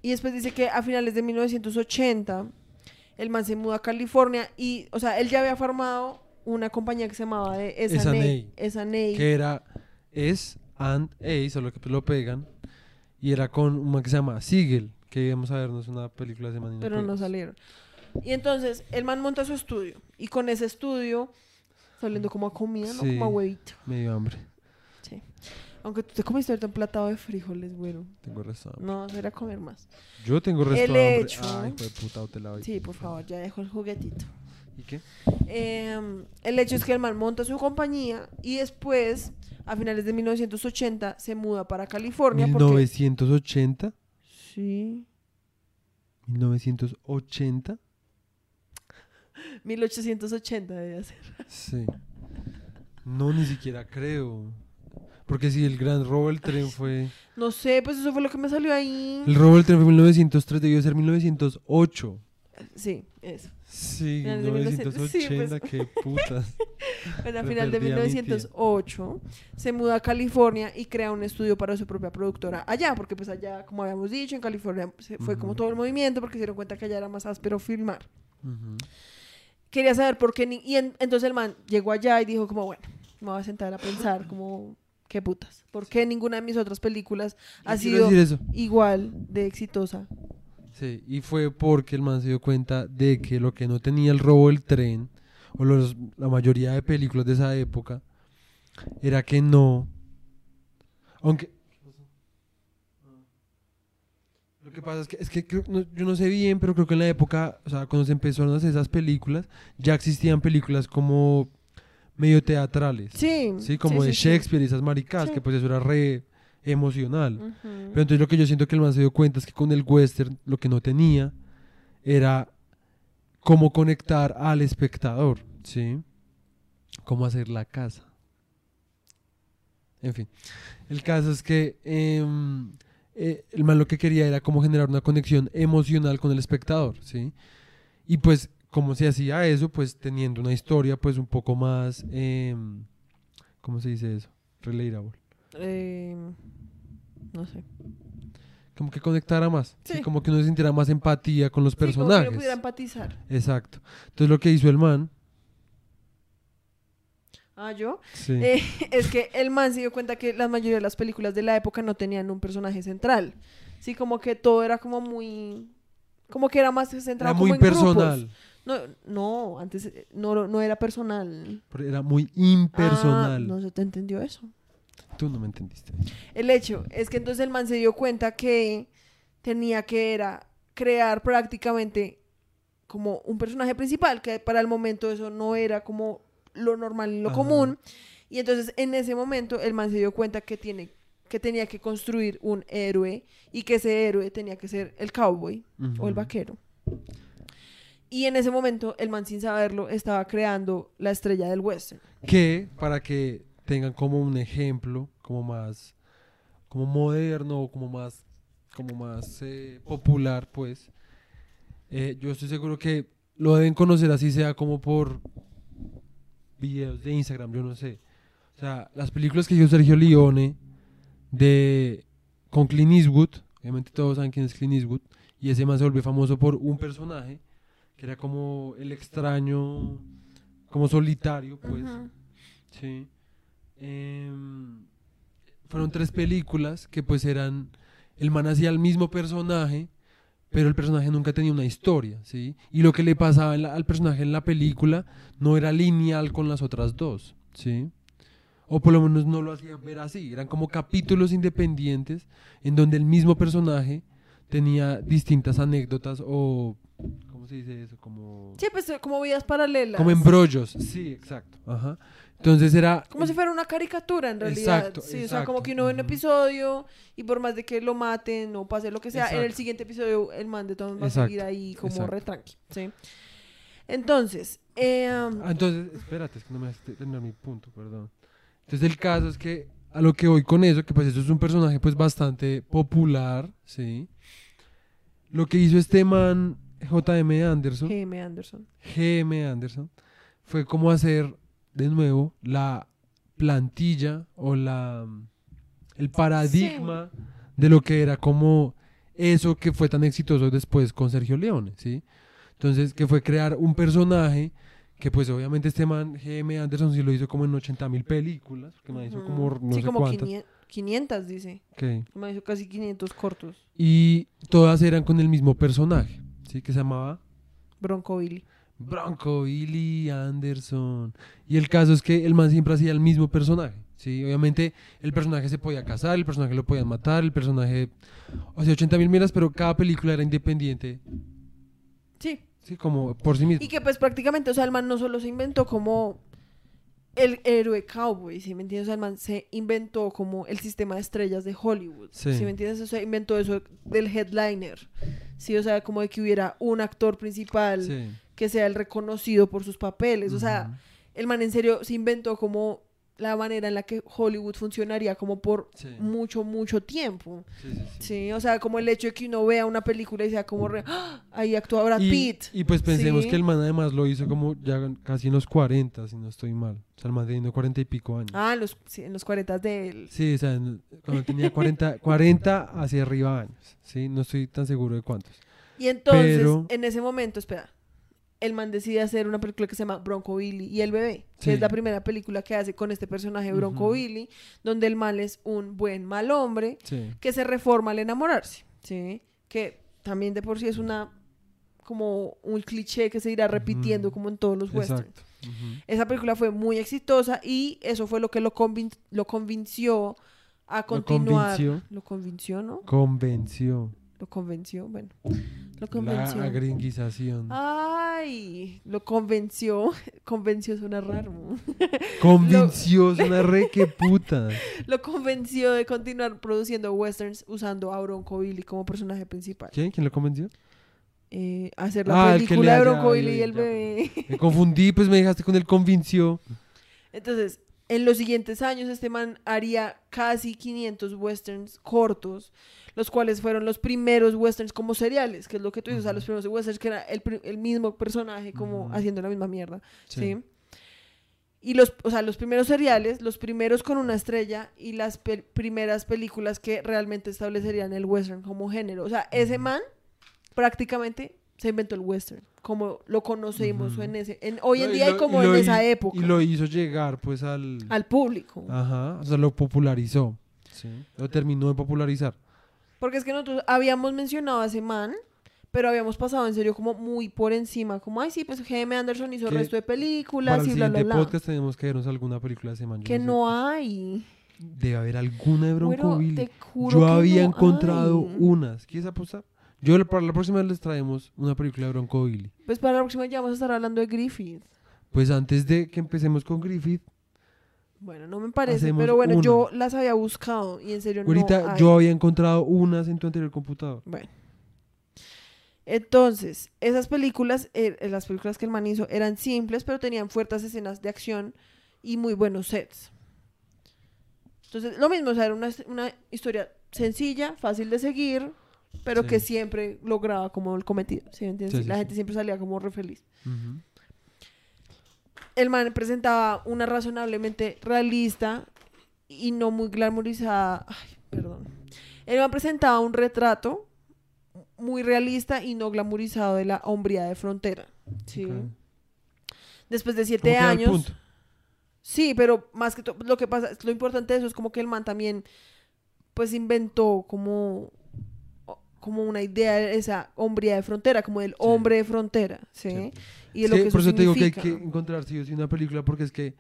Y después dice que a finales de 1980 el man se muda a California y, o sea, él ya había formado una compañía que se llamaba de S&A. S&A. Que era S and A, solo que pues lo pegan. Y era con una que se llama Siegel, que íbamos a vernos una película de semana. pero no salieron. Y entonces el man monta su estudio y con ese estudio, saliendo como a comida, ¿no? Sí. Como a huevito. Me dio hambre. Aunque tú te comiste ahorita un platado de frijoles, güero. Tengo resto. No, era comer más. Yo tengo resto El hecho- Ay, hijo de puta. Sí, por favor, ya dejo el juguetito. ¿Y qué? Eh, el hecho es que el man monta su compañía y después, a finales de 1980, se muda para California. Porque... 1980. Sí. 1980. 1880 debe ser. Sí. No, ni siquiera creo. Porque si el gran robo del tren fue. No sé, pues eso fue lo que me salió ahí. El robo del tren fue 1903, debió ser 1908. Sí, eso. Sí, Finales de 1900, sí, 1980, pues. qué putas. Bueno, a final de perdí a mi tía. 1908 se muda a California y crea un estudio para su propia productora allá, porque pues allá, como habíamos dicho, en California se fue como todo el movimiento porque se dieron cuenta que allá era más áspero filmar. Quería saber por qué ni- y en- entonces el man llegó allá y dijo como bueno me voy a sentar a pensar como qué putas por qué ninguna de mis otras películas ha Yo sido igual de exitosa Sí, y fue porque el man se dio cuenta de que lo que no tenía el robo del tren, o los- la mayoría de películas de esa época, era que no. Aunque. Lo que pasa es que, es que creo- no- yo no sé bien, pero creo que en la época, o sea, cuando se empezaron a hacer esas películas, ya existían películas como medio teatrales. sí Sí, como sí, de sí. Shakespeare y esas maricadas, que pues eso era re emocional. Pero entonces lo que yo siento que el man se dio cuenta es que con el western lo que no tenía era cómo conectar al espectador, ¿sí? Cómo hacer la casa. En fin, el caso es que em, eh, el man lo que quería era como generar una conexión emocional con el espectador, ¿sí? Y pues, ¿cómo se hacía eso? Pues teniendo una historia pues un poco más, em, ¿cómo se dice eso? Relatable. Eh, no sé como que conectara más, ¿sí? Sí. como que uno sintiera más empatía con los Sí, como que personajes. uno pudiera empatizar Exacto. Entonces lo que hizo el man, ah yo sí, Eh, es que el man se dio cuenta que la mayoría de las películas de la época no tenían un personaje central sí como que todo era como muy como que era más centrado era como muy en grupos. No, no, antes eh, no, no era personal. pero era muy impersonal. Ah, no se te entendió eso. Tú no me entendiste. El hecho es que entonces el man se dio cuenta que tenía que era crear prácticamente como un personaje principal, que para el momento eso no era como lo normal y lo Ajá. común. Y entonces en ese momento el man se dio cuenta que tiene que tenía que construir un héroe y que ese héroe tenía que ser el cowboy o el vaquero. Y en ese momento el man sin saberlo estaba creando la estrella del western. Que para que tengan como un ejemplo, como más, como moderno, como más, como más eh, popular, pues, eh, yo estoy seguro que lo deben conocer así sea como por videos de Instagram, yo no sé. O sea, las películas que hizo Sergio Leone de con Clint Eastwood, obviamente todos saben quién es Clint Eastwood, y ese man se volvió famoso por un personaje que era como el extraño, como solitario, pues. Sí. Em, fueron tres películas que pues eran, el man hacía el mismo personaje, pero el personaje nunca tenía una historia, ¿sí? Y lo que le pasaba la- al personaje en la película no era lineal con las otras dos, ¿sí? O por lo menos no lo hacía ver así, eran como capítulos independientes en donde el mismo personaje tenía distintas anécdotas o, ¿cómo se dice eso? Como... Sí, pues eh, como vidas paralelas. Como embrollos, sí, exacto. Ajá. Entonces era. Como si fuera una caricatura en realidad. Exacto, sí, o sea, como exacto. que uno ve un episodio y por más de que lo maten o pase lo que sea, en el Exacto. siguiente episodio el man de todos va a Exacto, seguir ahí como exacto. re tranqui, ¿sí? Entonces, eh, Ah, entonces, espérate, es que no me dejaste terminar mi punto, perdón. Entonces el caso es que a lo que voy con eso, que pues eso es un personaje pues bastante popular, ¿sí? Lo que hizo este man, J.M. Anderson, G.M. Anderson. G.M. Anderson, fue como hacer de nuevo la plantilla o la el paradigma de lo que era como eso que fue tan exitoso después con Sergio Leone, ¿sí? Entonces, que fue crear un personaje que pues obviamente este man, G.M. Anderson, sí lo hizo como en 80 mil películas, porque me hizo como no sí, sé como cuántas. 500, 500, dice. ok. Me hizo casi 500 cortos. Y todas eran con el mismo personaje, ¿sí? Que se llamaba Bronco Billy. Bronco Billy Anderson. Y el caso es que el man siempre hacía el mismo personaje. Sí, obviamente el personaje se podía casar, el personaje lo podían matar, el personaje. O sea, 80 mil miras, pero cada película era independiente. Sí. Sí, como por sí mismo. Y que pues prácticamente, o sea, el man no solo se inventó como el héroe cowboy, ¿sí me entiendes? O sea, el man se inventó como el sistema de estrellas de Hollywood, ¿sí, Sí. me entiendes? O sea, inventó eso del headliner, ¿sí? O sea, como de que hubiera un actor principal Sí. que sea el reconocido por sus papeles, o sea, el man en serio se inventó como la manera en la que Hollywood funcionaría como por Sí. mucho, mucho tiempo. Sí, sí, sí. O sea, como el hecho de que uno vea una película y sea como re, ¡Ah! ahí actúa Brad Y, Pitt. y pues pensemos que el man además lo hizo como ya casi en los 40, si no estoy mal. O sea, el man teniendo 40 y pico años. Ah, en los, sí, en los 40 de él. Sí, o sea, en- cuando tenía 40, 40 hacia arriba años. Sí, no estoy tan seguro de cuántos. Y entonces, Pero- en ese momento, espera, el man decide hacer una película que se llama Bronco Billy y el bebé, que Sí. es la primera película que hace con este personaje Bronco Ujú. Billy, donde el mal es un buen mal hombre Sí. que se reforma al enamorarse, ¿sí? Que también de por sí es una como un cliché que se irá repitiendo como en todos los westerns. Esa película fue muy exitosa y eso fue lo que lo, convin- lo convenció a continuar. convenció. Lo convenció, ¿no? Convenció. Lo convenció, bueno. Lo convenció. La agringuización. Ay, lo convenció. Convenció suena raro. Convenció, es una re que puta. Lo convenció de continuar produciendo westerns usando a Bronco Billy como personaje principal. ¿Quién? ¿Quién lo convenció? Eh, hacer la Ah, película de Billy y el ya, bebé. Me confundí, pues me dejaste con el convenció. Entonces, en los siguientes años, este man haría casi 500 westerns cortos, los cuales fueron los primeros westerns como seriales, que es lo que tú dices, o sea, los primeros westerns que era el, mismo personaje como haciendo la misma mierda, ¿sí? Sí. Y los, o sea, los primeros seriales, los primeros con una estrella y las pe- primeras películas que realmente establecerían el western como género. O sea, ese man prácticamente se inventó el western, como lo conocemos Ujú. en ese, en, hoy en No, día y lo- como y en esa hi- época, Y lo hizo llegar pues al... al público. Ajá, o sea, lo popularizó. Sí. Lo terminó de popularizar. Porque es que nosotros habíamos mencionado a ese man, pero habíamos pasado en serio como muy por encima, como, ay, sí, pues G.M. Anderson hizo el Que resto de Para películas el y bla, bla, bla. podcast tenemos que vernos alguna película de semana. Que no hay. Debe haber alguna de Bronco Güero, Billy. te juro Yo que había no encontrado hay. unas. ¿Quieres apostar? Yo para la próxima les traemos una película de Bronco Billy. Pues para la próxima ya vamos a estar hablando de Griffith. Pues antes de que empecemos con Griffith, Bueno, no me parece, Hacemos pero bueno, una. yo las había buscado y en serio ahorita no hay. yo había encontrado unas en tu anterior computador. Bueno. Entonces, esas películas, eh, eh, las películas que el man hizo eran simples, pero tenían fuertes escenas de acción y muy buenos sets. Entonces, lo mismo, o sea, era una, una historia sencilla, fácil de seguir, pero Sí. que siempre lograba como el cometido, ¿sí me entiendes? Sí, sí, La gente siempre salía como re feliz. El man presentaba una razonablemente realista y no muy glamorizada. Ay, perdón. El man presentaba un retrato muy realista y no glamorizado de la hombría de frontera. Sí. Después de ¿Cómo siete años. punto? Sí, pero más que todo, lo que pasa, lo importante de eso es como que el man también, pues inventó como, como una idea de esa hombría de frontera, como del hombre de frontera, ¿sí? Sí. Y Es lo que por eso eso te digo que hay que encontrar sí o sí una película porque es que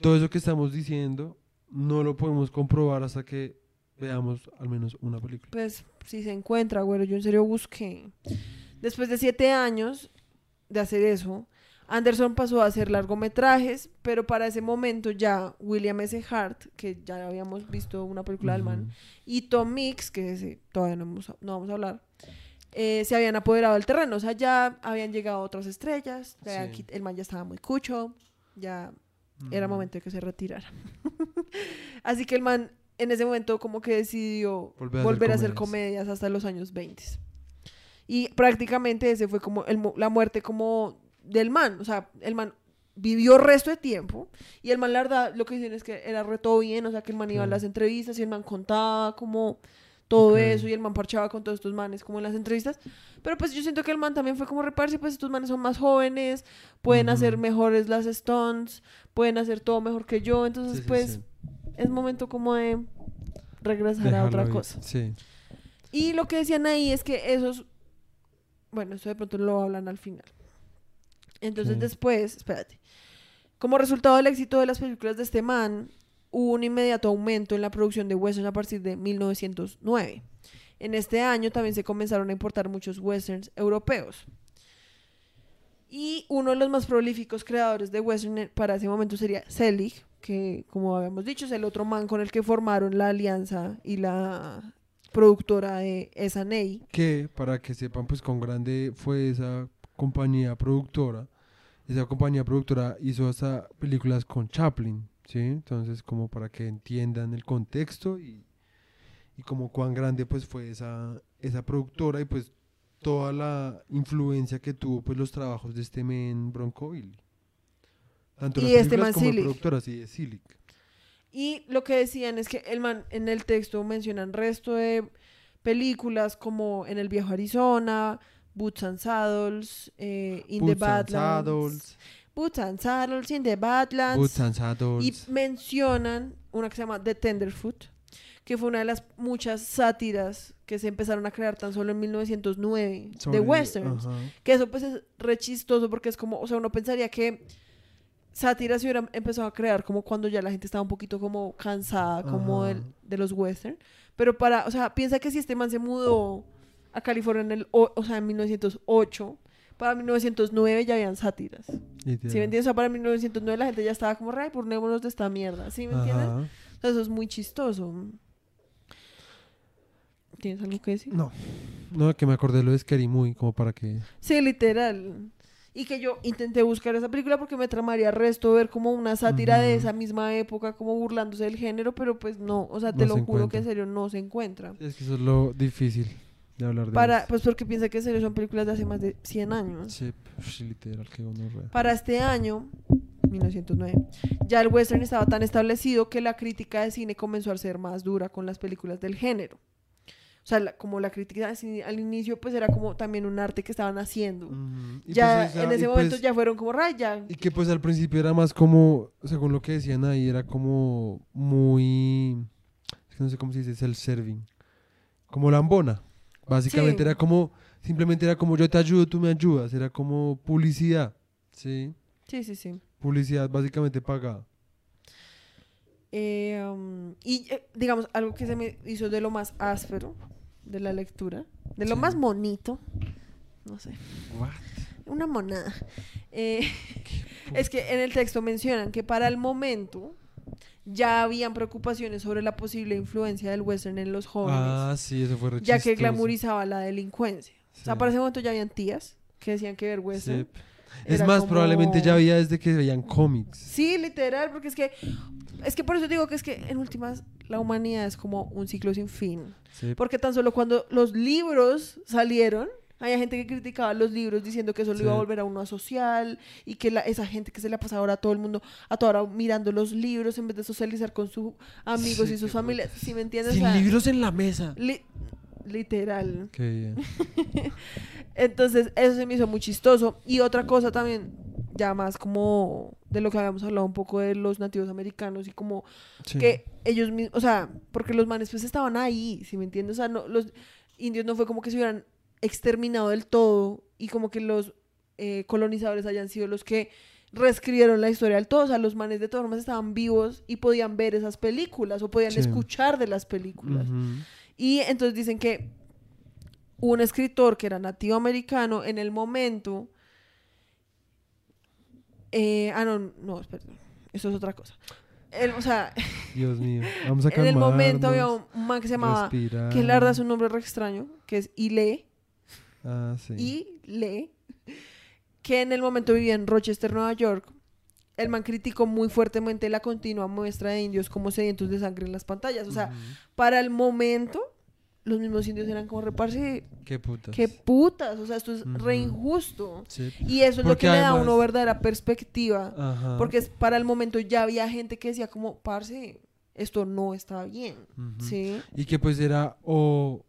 todo eso que estamos diciendo no lo podemos comprobar hasta que veamos al menos una película. Pues si se encuentra, güero, yo en serio busqué. Después de siete años de hacer eso, Anderson pasó a hacer largometrajes, pero para ese momento ya William S. Hart, que ya habíamos visto una película del man, y Tom Mix, que ese todavía no, hemos- no vamos a hablar, eh, se habían apoderado del terreno. O sea, ya habían llegado otras estrellas, ya Sí. aquí- el man ya estaba muy cucho, ya era momento de que se retirara. Así que el man en ese momento como que decidió Volver volver, a a hacer hacer comedias hasta los años 20. Y prácticamente ese fue como el la muerte como del man. O sea, el man vivió resto de tiempo y el man la verdad lo que dicen es que era re todo bien, o sea que el man iba a las entrevistas y el man contaba como todo eso y el man parchaba con todos estos manes como en las entrevistas. Pero pues yo siento que el man también fue como reparse, pues estos manes son más jóvenes, pueden hacer mejores las stunts, pueden hacer todo mejor que yo, entonces Sí, pues sí. es momento como de regresar a otra ir. cosa. Sí. Y lo que decían ahí es que esos, bueno, esto de pronto lo hablan al final. Entonces después, espérate, como resultado del éxito de las películas de este man, hubo un inmediato aumento en la producción de westerns a partir de 1909. En este año también se comenzaron a importar muchos westerns europeos. Y uno de los más prolíficos creadores de western para ese momento sería Selig, que como habíamos dicho es el otro man con el que formaron la alianza y la productora de S&A. Que para que sepan pues cuán grande fue esa compañía productora. Esa compañía productora hizo hasta películas con Chaplin, ¿sí? Entonces como para que entiendan el contexto y, y como cuán grande pues fue esa, esa productora y pues toda la influencia que tuvo pues los trabajos de este men Broncoville. Tanto Y las este películas man como el Selig. productora, sí, de Silic. Y lo que decían es que el man en el texto mencionan resto de películas como En el viejo Arizona, Boots and Saddles, eh, In the Boots and Badlands. Saddles, Boots and Saddles, In the Badlands. Boots and y Saddles. mencionan una que se llama The Tenderfoot, que fue una de las muchas sátiras que se empezaron a crear tan solo en 1909 de westerns. ajá. Que eso pues es re chistoso porque es como, o sea, uno pensaría que sátiras se hubieran empezado a crear como cuando ya la gente estaba un poquito como cansada como Ajá. del- de los western. Pero para, o sea, piensa que si este man se mudó a California en el, o, o sea, en 1908, para 1909 ya habían sátiras. ¿Sí me entiendes? O sea, para 1909 la gente ya estaba como, ray, pornémonos de esta mierda. ¿Sí me entiendes? O sea, eso es muy chistoso. ¿Tienes algo que decir? No, no, que me acordé lo de Scary Movie, como para que... Sí, literal. Y que yo intenté buscar esa película porque me tramaría resto ver como una sátira de esa misma época, como burlándose del género, pero pues no, o sea, No te se lo juro encuentra. que en serio no se encuentra. Es que eso es lo difícil de hablar de Para, pues porque piensa que serio son películas de hace más de 100 años. Sí, pf, literal, que uno Para este año, 1909, ya el western estaba tan establecido que la crítica de cine comenzó a ser más dura con las películas del género. O sea, la- como la crítica al inicio pues era como también un arte que estaban haciendo. ya pues esa- en ese y momento pues- ya fueron como raya. Y que pues al principio era más como, según lo que decían ahí, era como muy, es que no sé cómo se dice, self-serving, como lambona. Básicamente Sí. era como, simplemente era como yo te ayudo, tú me ayudas, era como publicidad, ¿sí? Sí, sí, sí. Publicidad básicamente pagada. Eh, um, y eh, digamos, algo que se me hizo de lo más áspero de la lectura, de lo Sí. más bonito, no sé, What? una monada, eh, es que en el texto mencionan que para el momento ya habían preocupaciones sobre la posible influencia del western en los jóvenes, Ah, sí, eso fue ya que glamorizaba la delincuencia. O sea, Sí. para ese momento ya habían tías que decían que ver western. Sí. Es más, como- probablemente ya había desde que veían cómics. Sí, literal, porque es que es que por eso digo que es que en últimas la humanidad es como un ciclo sin fin. Sí. Porque tan solo cuando los libros salieron, Había gente que criticaba los libros diciendo que eso lo iba a volver a uno asocial y que la- esa gente que se le ha pasado ahora a todo el mundo, a toda hora mirando los libros en vez de socializar con sus amigos Sí, y sus familias. ¿Sí me entiendes? Sin O sea, libros en la mesa. li- literal. Qué bien. Entonces, eso se me hizo muy chistoso. Y otra cosa también, ya más como de lo que habíamos hablado un poco de los nativos americanos y como Sí. que ellos mismos, o sea, porque los manes pues estaban ahí, ¿sí me entiendes? O sea, no, los indios no fue como que se hubieran exterminado del todo y como que los eh, colonizadores hayan sido los que reescribieron la historia del todo. O sea, los manes de todas formas estaban vivos y podían ver esas películas o podían Sí. escuchar de las películas. Y entonces dicen que un escritor que era nativo americano en el momento. eh, ah, no, no, espera, eso es otra cosa. El- o sea, Dios mío. Vamos a en el momento había un man que se llamaba, respirar. que la verdad es un nombre re extraño, que es Ile, Ah, sí. Ile, que en el momento vivía en Rochester, Nueva York. El man criticó muy fuertemente la continua muestra de indios como sedientos de sangre en las pantallas. O sea, para el momento, los mismos indios eran como reparse, Qué putas. qué putas, o sea, esto es re injusto. Sí. Y eso es lo que le da a además- uno verdadera perspectiva. Ajá. Porque es, para el momento ya había gente que decía como, parce, esto no está bien. ¿Sí? Y que pues era o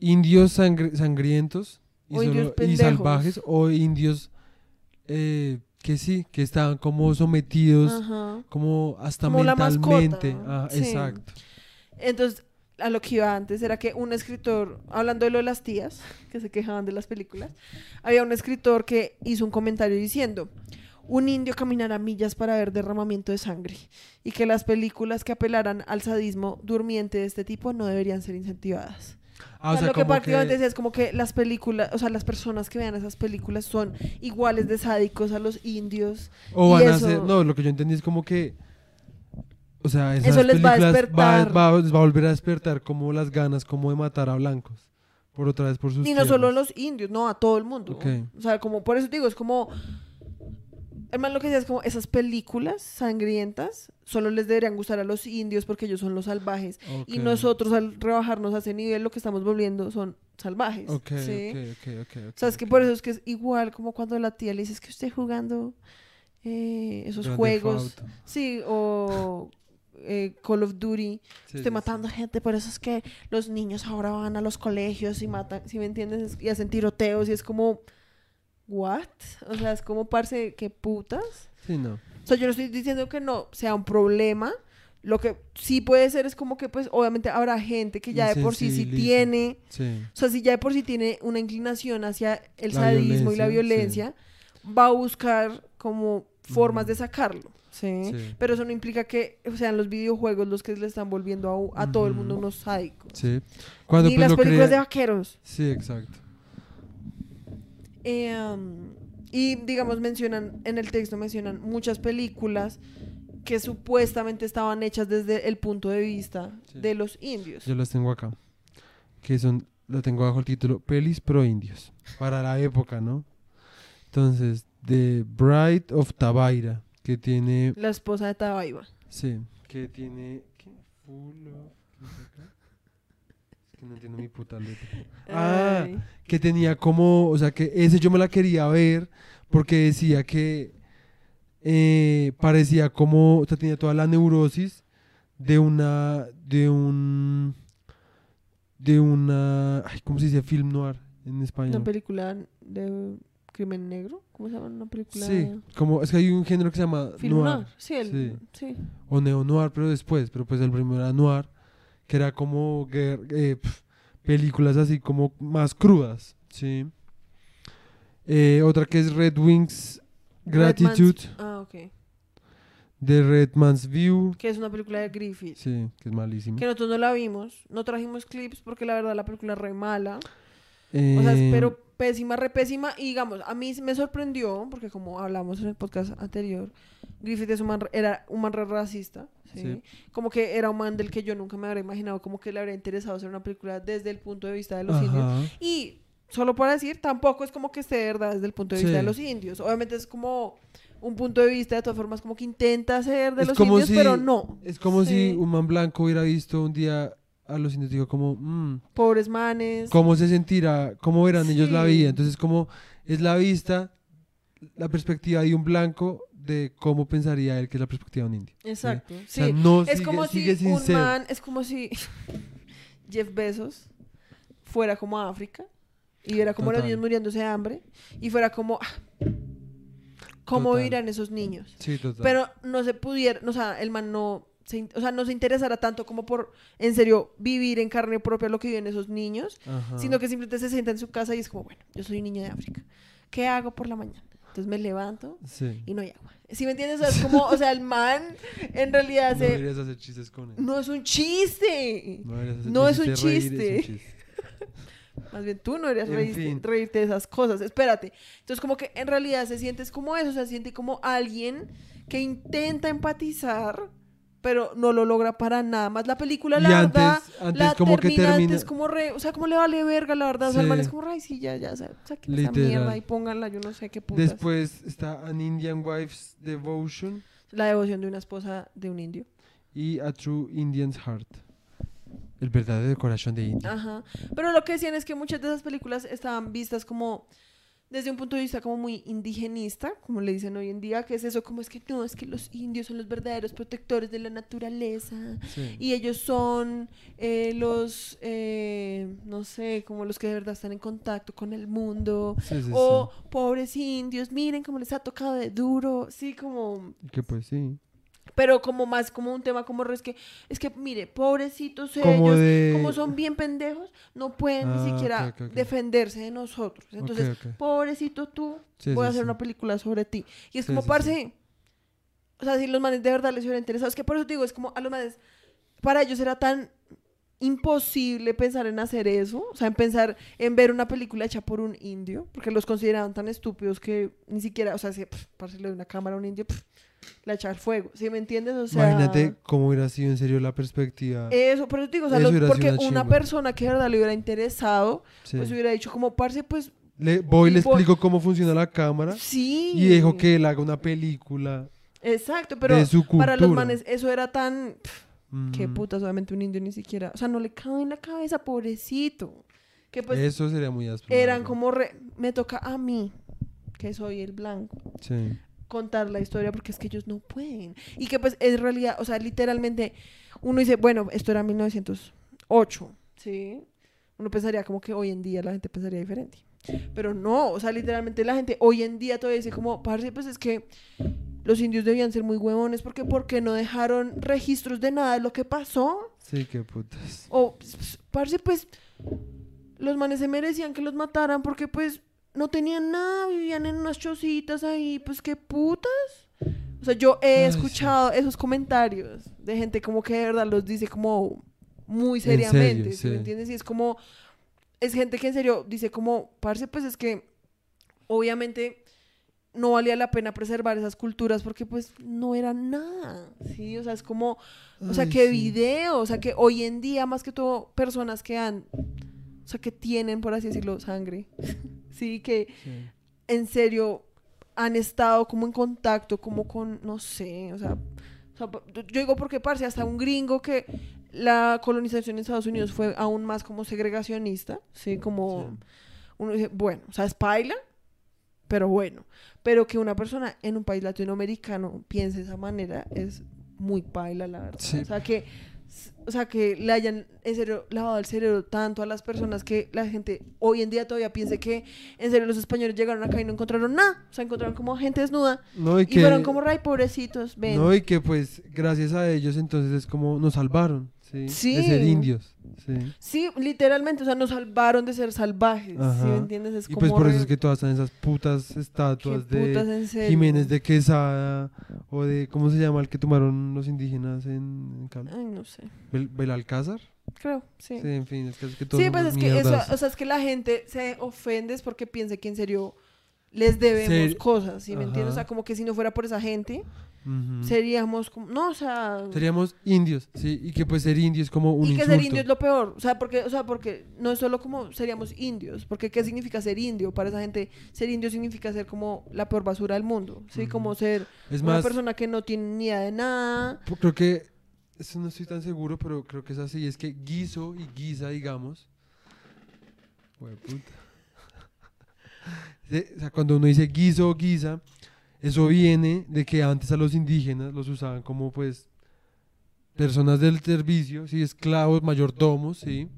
indios sangrientos y, O indios solo- y pendejos. salvajes o indios eh, que sí, que estaban como sometidos Ajá. como hasta Como mentalmente. Ah, sí. Exacto. Entonces, a lo que iba antes era que un escritor, hablando de lo de las tías, que se quejaban de las películas, había un escritor que hizo un comentario diciendo, un indio caminará millas para ver derramamiento de sangre y que las películas que apelaran al sadismo durmiente de este tipo no deberían ser incentivadas. Ah, O sea, lo que prácticamente decía es como que las películas, o sea, las personas que vean esas películas son iguales de sádicos a los indios. O van a eso- hacer, no, lo que yo entendí es como que, o sea, esas Eso les va a despertar. va, va- les va a volver a despertar como las ganas como de matar a blancos, por otra vez por sus Y no solo a tierras. los indios, no, a todo el mundo. Ok. O sea, como, por eso digo, es como... Hermano, lo que decía es como esas películas sangrientas solo les deberían gustar a los indios porque ellos son los salvajes. Y nosotros al rebajarnos a ese nivel lo que estamos volviendo son salvajes. Ok, ¿sí? ok, ok, ok, ok, O sea, es que por eso es que es igual como cuando la tía le dices que usted jugando eh, esos Grand juegos. Sí, o eh, Call of Duty. Sí, Estoy sí, matando gente, por eso es que los niños ahora van a los colegios y matan, si me entiendes, y hacen tiroteos y es como, ¿what? O sea, es como, parce, ¿qué putas? Sí, no. O sea, yo no estoy diciendo que no sea un problema. Lo que sí puede ser es como que, pues, obviamente habrá gente que ya de por sí sí tiene, Sí. o sea, si ya de por sí tiene una inclinación hacia el La sadismo y la violencia, va a buscar como formas de sacarlo. ¿sí? Sí. Pero eso no implica que sean los videojuegos los que le están volviendo a, a todo el mundo unos sádicos. Sí. Cuando Ni pues las películas de vaqueros. Sí, exacto. Eh, um, y digamos, mencionan, en el texto mencionan muchas películas que supuestamente estaban hechas desde el punto de vista Sí. de los indios. Yo las tengo acá. Que son, lo tengo bajo el título Pelis pro indios. Para la época, ¿no? Entonces, The Bride of Tabaira. Que tiene. La esposa de Tabaiba. Sí. Que tiene. ¿Qué? Full of- que no entiendo mi puta letra. Ah, Ay. que tenía como, o sea, que ese yo me la quería ver porque decía que eh, parecía como, o sea, tenía toda la neurosis de una, de un, de una, ay, ¿cómo se dice? Film noir en Una español. película de crimen negro. ¿Cómo se llama? Una película. Sí, como, es que hay un género que se llama Film noir, noir. Sí, el- sí. o neo noir, pero después, pero pues el primero era noir, que era como eh, películas así como más crudas, ¿sí? Eh, otra que es Red Wings Gratitude, Red Ah, ok. de Red Man's View, Que es una película de Griffith. sí, que es malísimo. Que nosotros no la vimos. No trajimos clips porque la verdad la película es re mala. O sea, Eh, pero pésima, re pésima. Y digamos, a mí me sorprendió, porque como hablamos en el podcast anterior, Griffith es un man, era un man re racista. ¿Sí? Sí. Como que era un man del que yo nunca me habría imaginado, como que le habría interesado hacer una película desde el punto de vista de los indios. ajá, Y solo para decir, tampoco es como que esté de verdad desde el punto de vista Sí. de los indios. Obviamente es como un punto de vista, de todas formas, como que intenta ser de Es los indios, si- pero no. Es como Sí. si un man blanco hubiera visto un día a los indios, digo como, mm, Pobres manes. ¿cómo se sentirá, cómo verán ellos la Sí. vida? Entonces, como es la vista, la perspectiva de un blanco de cómo pensaría él que es la perspectiva de un indio. Exacto. O Sí. sea, no es sigue, como sigue si un man, es como si Jeff Bezos fuera como a África y viera como los Total. niños muriéndose de hambre y fuera como, ah, ¿cómo Total. vivirán esos niños? Sí, total. Pero no se pudiera, o sea, el man no se, o sea, no se interesará tanto como por, en serio, vivir en carne propia lo que viven esos niños, Ajá. sino que simplemente se sienta en su casa y es como, bueno, yo soy un niño de África. ¿Qué hago por la mañana? Entonces me levanto Sí. y no hay agua. ¿Sí me entiendes? O sea, es como, o sea, el man en realidad No deberías hacer chistes con él. No es un chiste. No, deberías hacer- No es un es un chiste. chiste. Más bien tú no deberías reírte, de esas cosas. Espérate. Entonces, como que en realidad se sientes como eso, o sea, se siente como alguien que intenta empatizar, pero no lo logra para nada más. La película, Y la antes- verdad, antes la como que termina termina- antes como re, o sea, como le vale verga, la verdad. O sea, el Sí. es como, ay, sí, ya, ya, o sea, saquen esa mierda y pónganla, yo no sé qué putas. Después está An Indian Wife's Devotion La devoción de una esposa de un indio. y A True Indian's Heart. El verdadero corazón de India. Ajá. Pero lo que decían es que muchas de esas películas estaban vistas como desde un punto de vista como muy indigenista, como le dicen hoy en día, que es eso como es que no, es que los indios son los verdaderos protectores de la naturaleza Sí. y ellos son eh, los, eh, no sé, como los que de verdad están en contacto con el mundo. Sí, sí, O pobres indios, miren cómo les ha tocado de duro, sí, como. Que pues sí. Pero como más como un tema como es que es que mire pobrecitos Como ellos de- como son bien pendejos no pueden Ah, ni siquiera ok, ok. defenderse de nosotros entonces pobrecito tú Sí, voy a hacer sí. una película sobre ti y es como parce o sea si los manes de verdad les hubiera interesado es que por eso te digo es como a los manes para ellos era tan imposible pensar en hacer eso, o sea, en pensar en ver una película hecha por un indio, porque los consideraban tan estúpidos que ni siquiera, o sea, si pff, parce, le doy una cámara a un indio, pff, la echar fuego, ¿sí me entiendes? O sea, Imagínate cómo hubiera sido en serio la perspectiva. eso, pero te digo, o sea, Eso porque una persona que de verdad le hubiera interesado, Sí. pues hubiera dicho como, parce, pues Le, voy y le voy- explico cómo funciona la cámara sí. y dejo que él haga una película Exacto, pero de su para los manes eso era tan... pff, Qué putas, obviamente un indio ni siquiera, o sea, no le cabe en la cabeza, pobrecito. Que pues Eso sería muy áspero. eran como, re- me toca a mí, que soy el blanco, Sí. Contar la historia porque es que ellos no pueden. Y que pues en realidad, o sea, literalmente uno dice, bueno, esto era 1908, ¿sí? Uno pensaría como que hoy en día la gente pensaría diferente. Pero no, o sea, literalmente la gente hoy en día todavía dice como, parce, pues es que los indios debían ser muy huevones porque porque no dejaron registros de nada de lo que pasó. Sí, qué putas. O, pues, parce, pues, los manes se merecían que los mataran porque, pues, no tenían nada, vivían en unas chocitas ahí, pues, qué putas. O sea, yo he Ay, sí. escuchado esos comentarios de gente como que de verdad los dice como muy En serio, seriamente, ¿sí sí. me entiendes? Y es como, es gente que en serio dice como, parce, pues es que, obviamente, no valía la pena preservar esas culturas porque, pues, no eran nada, ¿sí? O sea, es como, o sea, Ay, que video, o sea, que hoy en día, más que todo, personas que han, sea, que tienen, por así decirlo, sangre, sí, que Sí. en serio han estado como en contacto, como con, no sé, o sea, o sea, yo digo porque, parce, hasta un gringo que la colonización en Estados Unidos fue aún más como segregacionista, sí, como Sí. uno dice, bueno, o sea, es paila, pero bueno, pero que una persona en un país latinoamericano piense de esa manera es muy paila, la verdad. Sí. O sea, que o sea, que le hayan en serio lavado el cerebro tanto a las personas que la gente hoy en día todavía piense que en serio los españoles llegaron acá y no encontraron nada, o sea, encontraron como gente desnuda No, y que, fueron como ray pobrecitos, ven. no, y que pues gracias a ellos entonces es como nos salvaron, ¿sí? Sí. De ser indios, sí. Sí, literalmente, o sea, nos salvaron de ser salvajes, ¿sí Ajá. me entiendes? Es Y como pues por eso es que todas están esas putas estatuas de. Jiménez de Quesada o de, ¿cómo se llama el que tomaron los indígenas en, en? Ay, no sé, Bel- Belalcázar? creo, sí. Sí, en fin, es que, es que todos Sí, pues es que eso, o sea, es que la gente se ofende porque piensa que en serio les debemos Ser- cosas, ¿sí me entiendes? O sea, como que si no fuera por esa gente, Seríamos como, no, o sea, Seríamos indios, sí, y que pues ser indio es como un y que insulto. ser indio es lo peor, o sea, porque, o sea, porque no es solo como seríamos indios, porque ¿qué significa ser indio? Para esa gente, ser indio significa ser como la peor basura del mundo, ¿sí? Como ser Es una más, persona que no tiene ni idea de nada. creo que eso no estoy tan seguro, pero creo que es así. Es que guiso y guisa, digamos. De- O sea, cuando uno dice guiso o guisa, eso viene de que antes a los indígenas los usaban como pues personas del servicio, sí, esclavos, mayordomos, sí.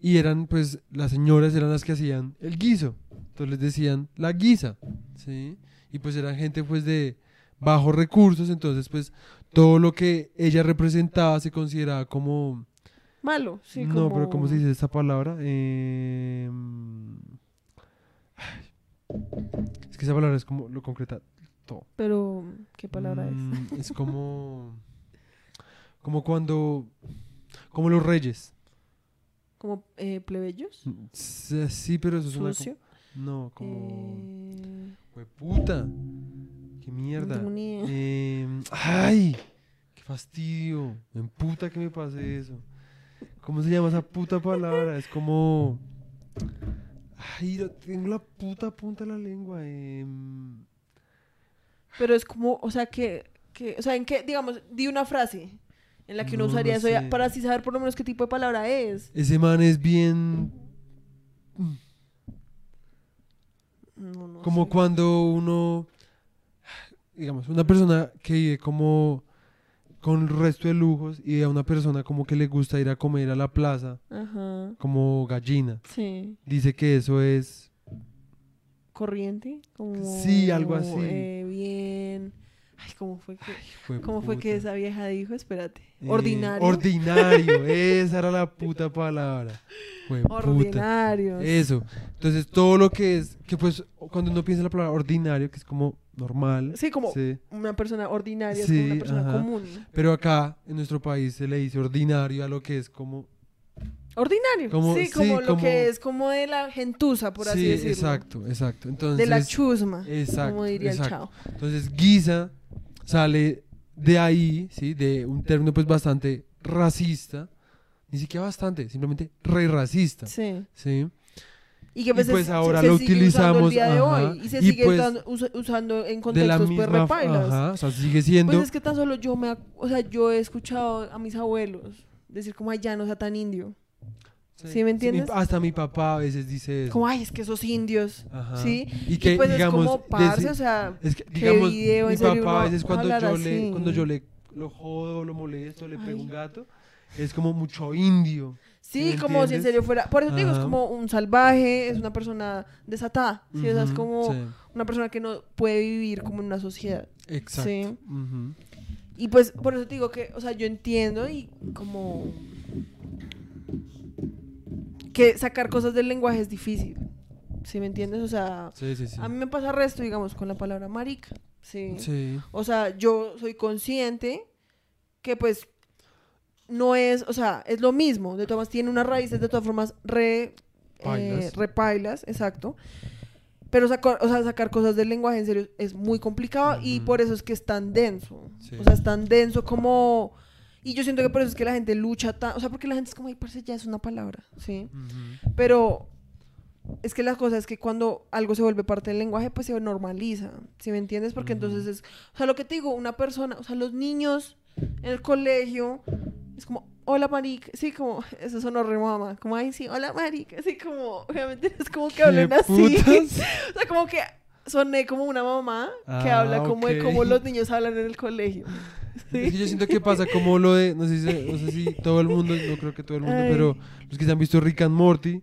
Y eran pues las señoras eran las que hacían el guiso. Entonces les decían la guisa, sí. Y pues eran gente pues de bajos recursos, entonces pues todo lo que ella representaba se consideraba como Malo, sí, no, como... pero ¿cómo se dice esta palabra? Ay, Es que esa palabra es como lo concreta todo. Pero, ¿qué palabra es? Mm, es como. Como cuando. Como los reyes. ¿Como eh, plebeyos? Sí, sí, pero eso es una. ¿Sucio? No, como. Eh, ¡Hueputa! ¡Qué mierda! Em, ¡Ay! ¡Qué fastidio! Me emputa que me pase eso. ¿Cómo se llama esa puta palabra? Es como. Ay, tengo la puta punta de la lengua. em, Pero es como, o sea, que, que, o sea, en qué, digamos, di una frase en la que uno No, usaría no eso ya- sé. para así saber por lo menos qué tipo de palabra es. Ese man es bien. No, no Como sé. cuando uno. Digamos, una persona que vive como. Con el resto de lujos y a una persona como que le gusta ir a comer a la plaza Ajá, como gallina. sí. Dice que eso es. Corriente, como... Sí, algo así. eh, bien... Ay, ¿cómo fue que, Fue cómo fue que esa vieja dijo? Espérate. Eh, Ordinario. Ordinario, esa era la puta palabra. Fue puta. Ordinario. Eso. Entonces, todo lo que es, que pues, cuando uno piensa en la palabra ordinario, que es como normal. Sí, como sí. una persona ordinaria, es Sí, como una persona ajá. común. Pero acá, en nuestro país, se le dice ordinario a lo que es como. Ordinario. Como- sí, sí, como lo como- que es como de la gentuza, por así sí, decirlo. exacto, exacto. Entonces, De la chusma, exacto, como diría el chavo. Entonces, guisa sale de ahí, ¿sí? De un término pues bastante racista. Ni siquiera bastante, simplemente re racista. Sí. ¿Sí? Y que pues, Y pues se- ahora se lo sigue utilizamos, el día de ajá, hoy. Y se y sigue pues, usando, usa- usando en contextos pues repailas. Ajá, o sea, sigue siendo. Pues es que tan solo yo me... O sea, yo he escuchado a mis abuelos decir como, ay, ya no sea tan indio. ¿sí me entiendes? mi- hasta mi papá a veces dice eso. Como, ay, es que esos indios. Ajá. ¿Sí? Y que, pues digamos. es como, parce, o sea... es que, digamos, video, mi papá a veces cuando yo, así. le, cuando yo le lo jodo, lo molesto, le pego un gato, es como mucho indio. Sí, ¿me como si en serio fuera... Por eso te digo, es como un salvaje, es una persona desatada. ¿sí? O sea, es como sí, una persona que no puede vivir como en una sociedad. exacto. Sí. Y pues por eso te digo que, o sea, yo entiendo y como que sacar cosas del lenguaje es difícil. ¿Sí me entiendes? O sea, Sí, a mí me pasa resto, digamos, con la palabra marica. Sí. O sea, yo soy consciente que pues no es, o sea, es lo mismo. De todas formas, tiene unas raíces de todas formas re, eh, Pailas. repailas, exacto. Pero sacar, o sea, sacar cosas del lenguaje en serio es muy complicado y por eso es que es tan denso. Sí. O sea, es tan denso como... Y yo siento que por eso es que la gente lucha tan... O sea, porque la gente es como, ay, parce, ya es una palabra, ¿sí? Pero es que la cosa es que cuando algo se vuelve parte del lenguaje, pues se normaliza, ¿sí me entiendes? Porque entonces es... O sea, lo que te digo, una persona, o sea, los niños en el colegio, es como, hola, marica, sí, como, eso sonó re mamá, como, ay, sí, hola, marica, así como, obviamente no es como que hablen ¿Qué así. O sea, como que soné como una mamá que Ah, habla como de ok. cómo los niños hablan en el colegio. Es que yo siento que pasa como lo de, no sé, si, no sé si todo el mundo, no creo que todo el mundo, Ay. pero los que se han visto Rick and Morty,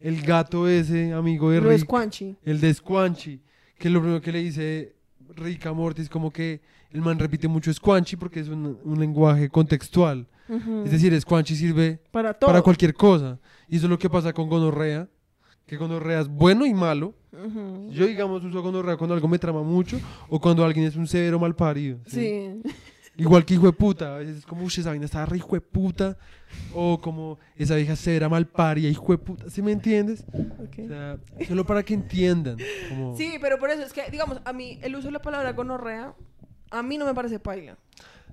el gato ese, amigo de Lo es Rick, Quanchi. el de Squanchy, que lo primero que le dice Rick a Morty es como que el man repite mucho Squanchy porque es un, un lenguaje contextual. Ujú. Es decir, Squanchy sirve para todo. para cualquier cosa. Y eso es lo que pasa con gonorrea, que gonorrea es bueno y malo. Yo, digamos, uso gonorrea cuando algo me trama mucho o cuando alguien es un severo mal parido. Sí. Igual que hijo de puta, a veces es como, uy, esa vaina está re hijo de puta, o como esa vieja severa mal paria, hijo de puta, ¿sí me entiendes? ok. O sea, solo para que entiendan. Como... Sí, pero por eso es que, digamos, a mí el uso de la palabra gonorrea, a mí no me parece paila.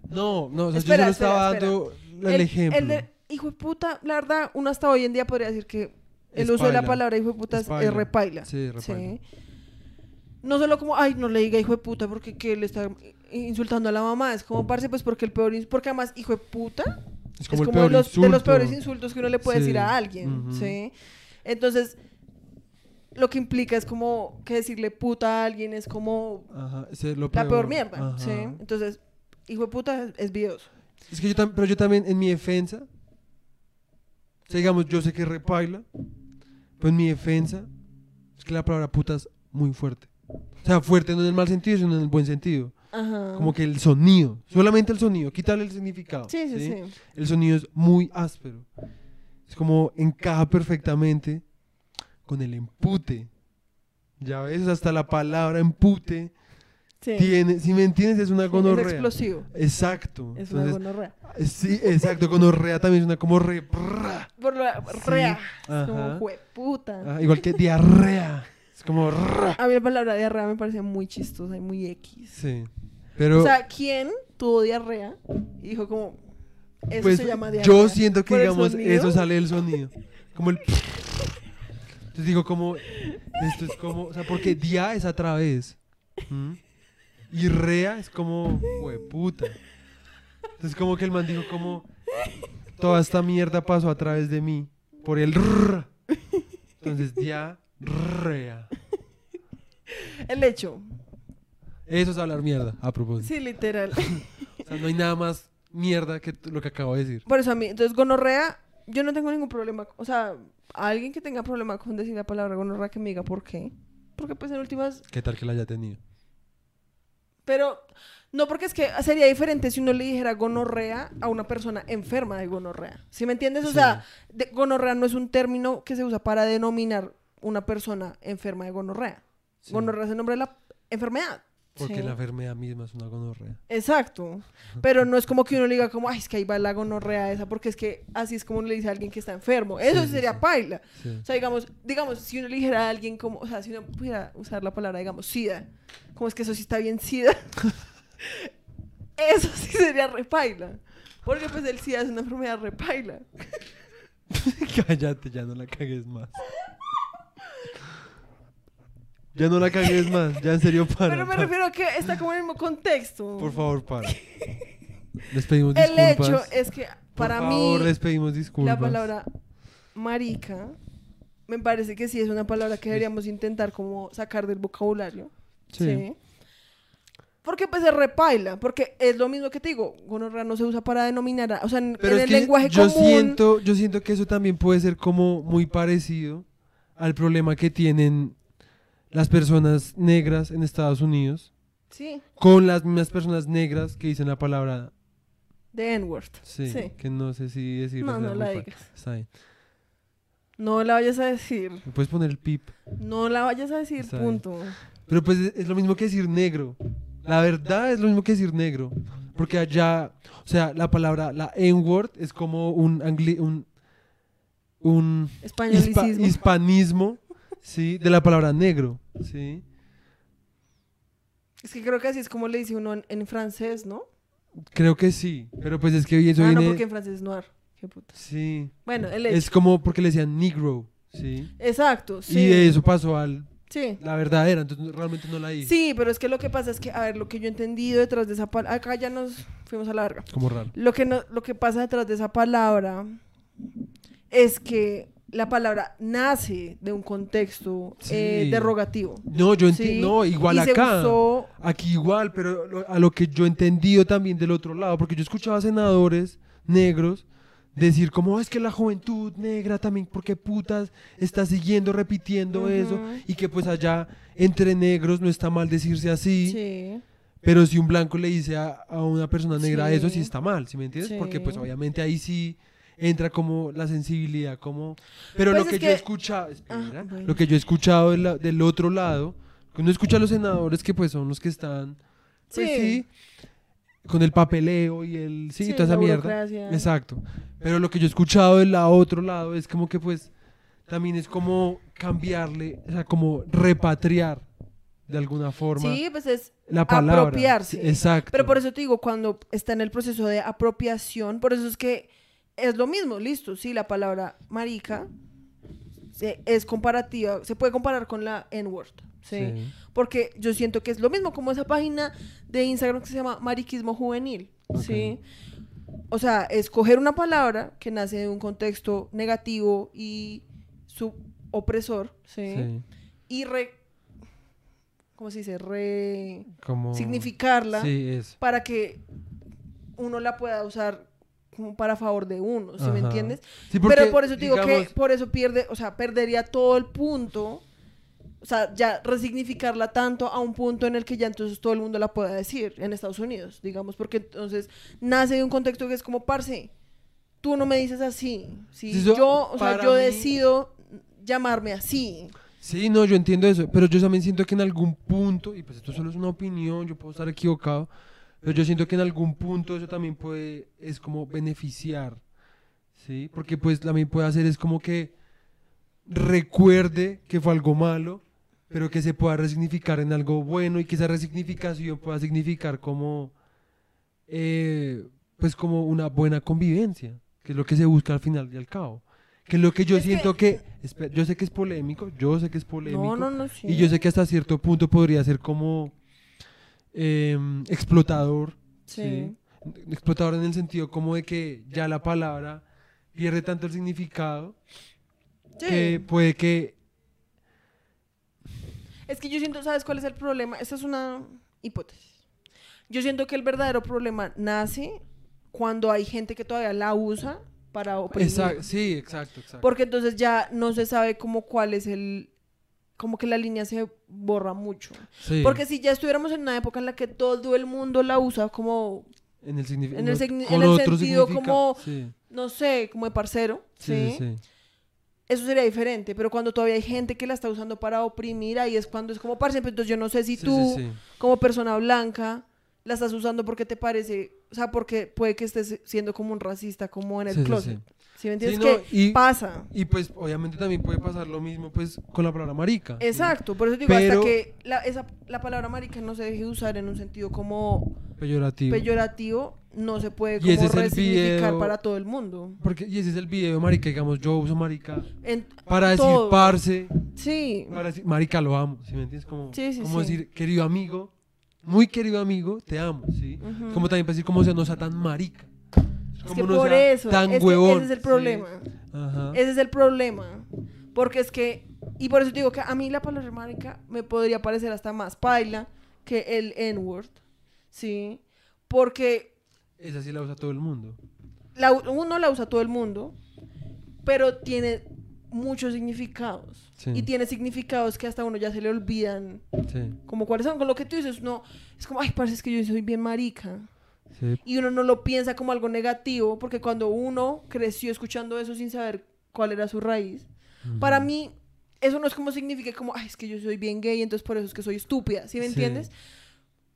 No, no, o sea, Espera, yo solo espera, estaba espera. dando el, ejemplo. El de hijo de puta, la verdad, uno hasta hoy en día podría decir que el Es uso de la palabra hijo de puta Es es, paila. es repaila. Sí, repaila. Sí. no solo como, ay, no le diga hijo de puta porque que le está insultando a la mamá, es como, parce, pues porque el peor, porque además hijo de puta Es es como, como, el peor los, de los peores insultos que uno le puede Sí, decir a alguien. ¿sí? Entonces, lo que implica es como que decirle puta a alguien es como Ajá, ese es lo la peor peor. mierda, Ajá. ¿sí? Entonces, hijo de puta es, es videoso. Es que yo también, pero yo también, en mi defensa, o sea, digamos, yo sé que repaila, pero en mi defensa, es que la palabra puta es muy fuerte. O sea, fuerte no en el mal sentido, sino en el buen sentido. Ajá. Como que el sonido, solamente el sonido, quítale el significado. Sí, sí, sí. El sonido es muy áspero. Es como encaja perfectamente con el empute. Ya ves, hasta la palabra empute Sí. tiene, si me entiendes, es una Es gonorrea. explosivo. Exacto. Es una gonorrea. Sí, exacto, gonorrea también es una como re... prra. Por la rea. Es como jueputa. Ah, igual que diarrea. Es como... rra. A mí la palabra diarrea me parece muy chistosa y muy X. Sí. Pero O sea, ¿quién tuvo diarrea? Y dijo como, eso pues, se llama diarrea. yo siento que ¿Por el digamos eso sale del sonido. Como el... Entonces digo como... Esto es como... O sea, porque dia es a través. Y rea es como... Hueputa. Entonces como que el man dijo como... Toda esta mierda pasó a través de mí. Por el... rrr. Entonces dia... Rea. El hecho. Eso es hablar mierda, a propósito. Sí, literal. O sea, no hay nada más mierda que lo que acabo de decir. Por eso a mí, entonces gonorrea, yo no tengo ningún problema. O sea, alguien que tenga problema con decir la palabra gonorrea que me diga por qué. Porque pues en últimas, ¿Qué tal que la haya tenido? pero no porque es que sería diferente si uno le dijera gonorrea a una persona enferma de gonorrea. ¿Sí me entiendes? O Sí. sea, de- gonorrea no es un término que se usa para denominar una persona enferma de gonorrea. Sí. Gonorrea es el nombre de la enfermedad. Porque ¿sí? la enfermedad misma es una gonorrea. Exacto. Pero no es como que uno le diga como, ay, es que ahí va la gonorrea esa, porque es que así es como uno le dice a alguien que está enfermo. Eso Sí, sería sí. paila. O sea, digamos, digamos, si uno le dijera a alguien como, o sea, si uno pudiera usar la palabra, digamos, sida, como es que eso sí está bien sida, eso sí sería repaila. Porque pues el sida es una enfermedad repaila. Cállate, ya no la cagues más. Ya no la cagues más, ya en serio para. Pero me para. refiero a que está como en el mismo contexto. Por favor, para. Les pedimos el disculpas. hecho es que para Por mí favor, les pedimos disculpas. la palabra marica me parece que sí es una palabra que deberíamos intentar como sacar del vocabulario. Sí. Sí. Porque pues se repaila, porque es lo mismo que te digo, gonorrea no se usa para denominar, a- o sea, en, Pero en es el lenguaje yo común. siento, yo siento que eso también puede ser como muy parecido al problema que tienen las personas negras en Estados Unidos Sí, con las mismas personas negras que dicen la palabra de N-word. sí, Sí. que no sé si decir No, no la digas. Está bien. No la vayas a decir. ¿Me puedes poner el pip? No la vayas a decir, Está bien. punto. Pero pues es- lo mismo que decir negro. La verdad es lo mismo que decir negro. Porque allá, o sea, la palabra, la N-word es como un, angli- un, un hispa- hispanismo, ¿sí? De la palabra negro, ¿sí? Es que creo que así es como le dice uno en, en francés, ¿no? Creo que sí. Pero pues es que eso ah, viene... no, porque en francés es noir. Qué puta. Sí. Bueno, el hecho. Es como porque le decían negro, ¿sí? Exacto, sí. Y de eso pasó al... Sí. La verdadera, entonces realmente no la dije. Sí, pero es que lo que pasa es que, a ver, lo que yo he entendido detrás de esa palabra, acá ya nos fuimos a la verga. Como raro. Lo que, no, lo que pasa detrás de esa palabra es que la palabra nace de un contexto eh, Sí. derogativo. No, yo ¿sí? entiendo, no, igual Y acá. usó- Aquí igual, pero lo- a lo que yo he entendido también del otro lado, porque yo escuchaba senadores negros decir como "Oh, es que la juventud negra también, porque putas está siguiendo repitiendo eso, y que pues allá entre negros no está mal decirse así, Sí. pero si un blanco le dice a, a una persona negra eso, sí está mal, ¿sí me entiendes? Porque pues obviamente ahí sí entra como la sensibilidad, como... Pero Pues lo que, yo he escuchado, espera, Ah, bueno. lo que yo he escuchado del, la- del otro lado, uno escucha a los senadores que pues son los que están, pues Sí. sí, con el papeleo y el, sí, Sí, toda esa mierda. Exacto. Pero lo que yo he escuchado del la- otro lado es como que pues también es como cambiarle, o sea, como repatriar de alguna forma Sí, pues es la palabra. apropiarse. Sí, Exacto. Pero por eso te digo, cuando está en el proceso de apropiación, por eso es que es lo mismo, listo. Sí, la palabra marica se- es comparativa, se puede comparar con la N-word. ¿sí? Porque yo siento que es lo mismo como esa página de Instagram que se llama Mariquismo Juvenil, ¿sí? O sea, escoger una palabra que nace de un contexto negativo y su opresor, ¿sí? Sí. Y re... ¿Cómo se dice? Re... Como... Significarla Sí, para que uno la pueda usar como para favor de uno, ¿sí me Ajá. entiendes? Sí, porque, Pero por eso te digo digamos, que por eso pierde, o sea, perdería todo el punto. O sea, ya resignificarla tanto a un punto en el que ya entonces todo el mundo la pueda decir en Estados Unidos, digamos, porque entonces nace de un contexto que es como, parce, tú no me dices así. Si Sí, yo, o sea, yo mí- decido llamarme así. Sí, no, yo entiendo eso, pero yo también siento que en algún punto, y pues esto solo es una opinión, yo puedo estar equivocado, pero yo siento que en algún punto eso también puede, es como beneficiar, ¿sí? Porque pues también puede hacer es como que recuerde que fue algo malo, pero que se pueda resignificar en algo bueno y que esa resignificación pueda significar como, eh, pues como una buena convivencia, que es lo que se busca al final y al cabo. Que es lo que yo Es que- siento que, espe- yo sé que es polémico, yo sé que es polémico, No, no, no, sí. y yo sé que hasta cierto punto podría ser como em, explotador, Sí. ¿sí? Explotador en el sentido como de que ya la palabra pierde tanto el significado Sí. que puede que... Es que yo siento, ¿sabes cuál es el problema? Esta es una hipótesis. Yo siento que el verdadero problema nace cuando hay gente que todavía la usa para oprimir. Exacto, sí, exacto, exacto. Porque entonces ya no se sabe como cuál es el... Como que la línea se borra mucho. Sí, Porque si ya estuviéramos en una época en la que todo el mundo la usa como, en el, en el en el otro sentido como- Sí, no sé, como de parcero, sí, ¿sí? Eso sería diferente. Pero cuando todavía hay gente que la está usando para oprimir, ahí es cuando es como parce. Entonces yo no sé si tú... como persona blanca la estás usando porque te parece, o sea, porque puede que estés siendo como un racista, como en el Sí, sí, closet. sí. ¿Sí me entiendes? Sí, no, que y- pasa. Y pues obviamente también puede pasar lo mismo pues con la palabra marica. ¿sí? Exacto, por eso digo, Pero- hasta que la, esa, la palabra marica no se deje usar en un sentido como Peyorativo. peyorativo, no se puede Y como ese resignificar video- para todo el mundo. Porque, y ese es el video, marica, digamos, yo uso marica En para decir todo. parce, Sí, para decir, marica, lo amo, ¿sí me entiendes? Como, Sí, sí, como sí. decir, querido amigo, muy querido amigo, te amo, ¿sí? Como también para decir, como sea, no sea tan marica. es que no por eso, tan es que huevón. ese es el ¿sí? problema. Ajá. Ese es el problema. Porque es que, y por eso digo que a mí la palabra marica me podría parecer hasta más paila que el N-word. ¿Sí? Porque Esa sí la usa todo el mundo. la, uno la usa todo el mundo, pero tiene muchos significados. Sí. Y tiene significados que hasta uno ya se le olvidan. Sí, Como cuáles son, con lo que tú dices, no, es como, ay, parece que yo soy bien marica. sí. Y uno no lo piensa como algo negativo, porque cuando uno creció escuchando eso sin saber cuál era su raíz, para mí eso no es como significa como, ay, es que yo soy bien gay, entonces por eso es que soy estúpida, ¿sí me entiendes?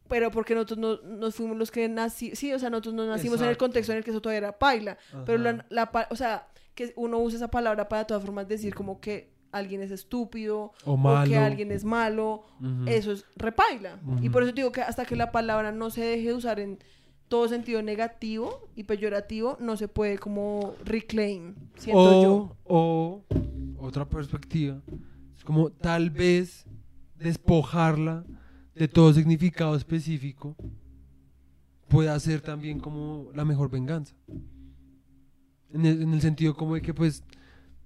Pero porque nosotros no, nos fuimos los que nací, sí, o sea, nosotros no nacimos en el Exacto. contexto en el que eso todavía era paila, pero la, Ajá. la o sea, que uno usa esa palabra para de todas formas decir como que alguien es estúpido O o que malo. alguien es malo, eso es repaila. Y por eso digo que hasta que la palabra no se deje de usar en todo sentido negativo y peyorativo, no se puede como reclaim, siento yo. O, o otra perspectiva, es como tal vez despojarla de todo significado específico pueda ser también como la mejor venganza. En el, en el sentido como de que pues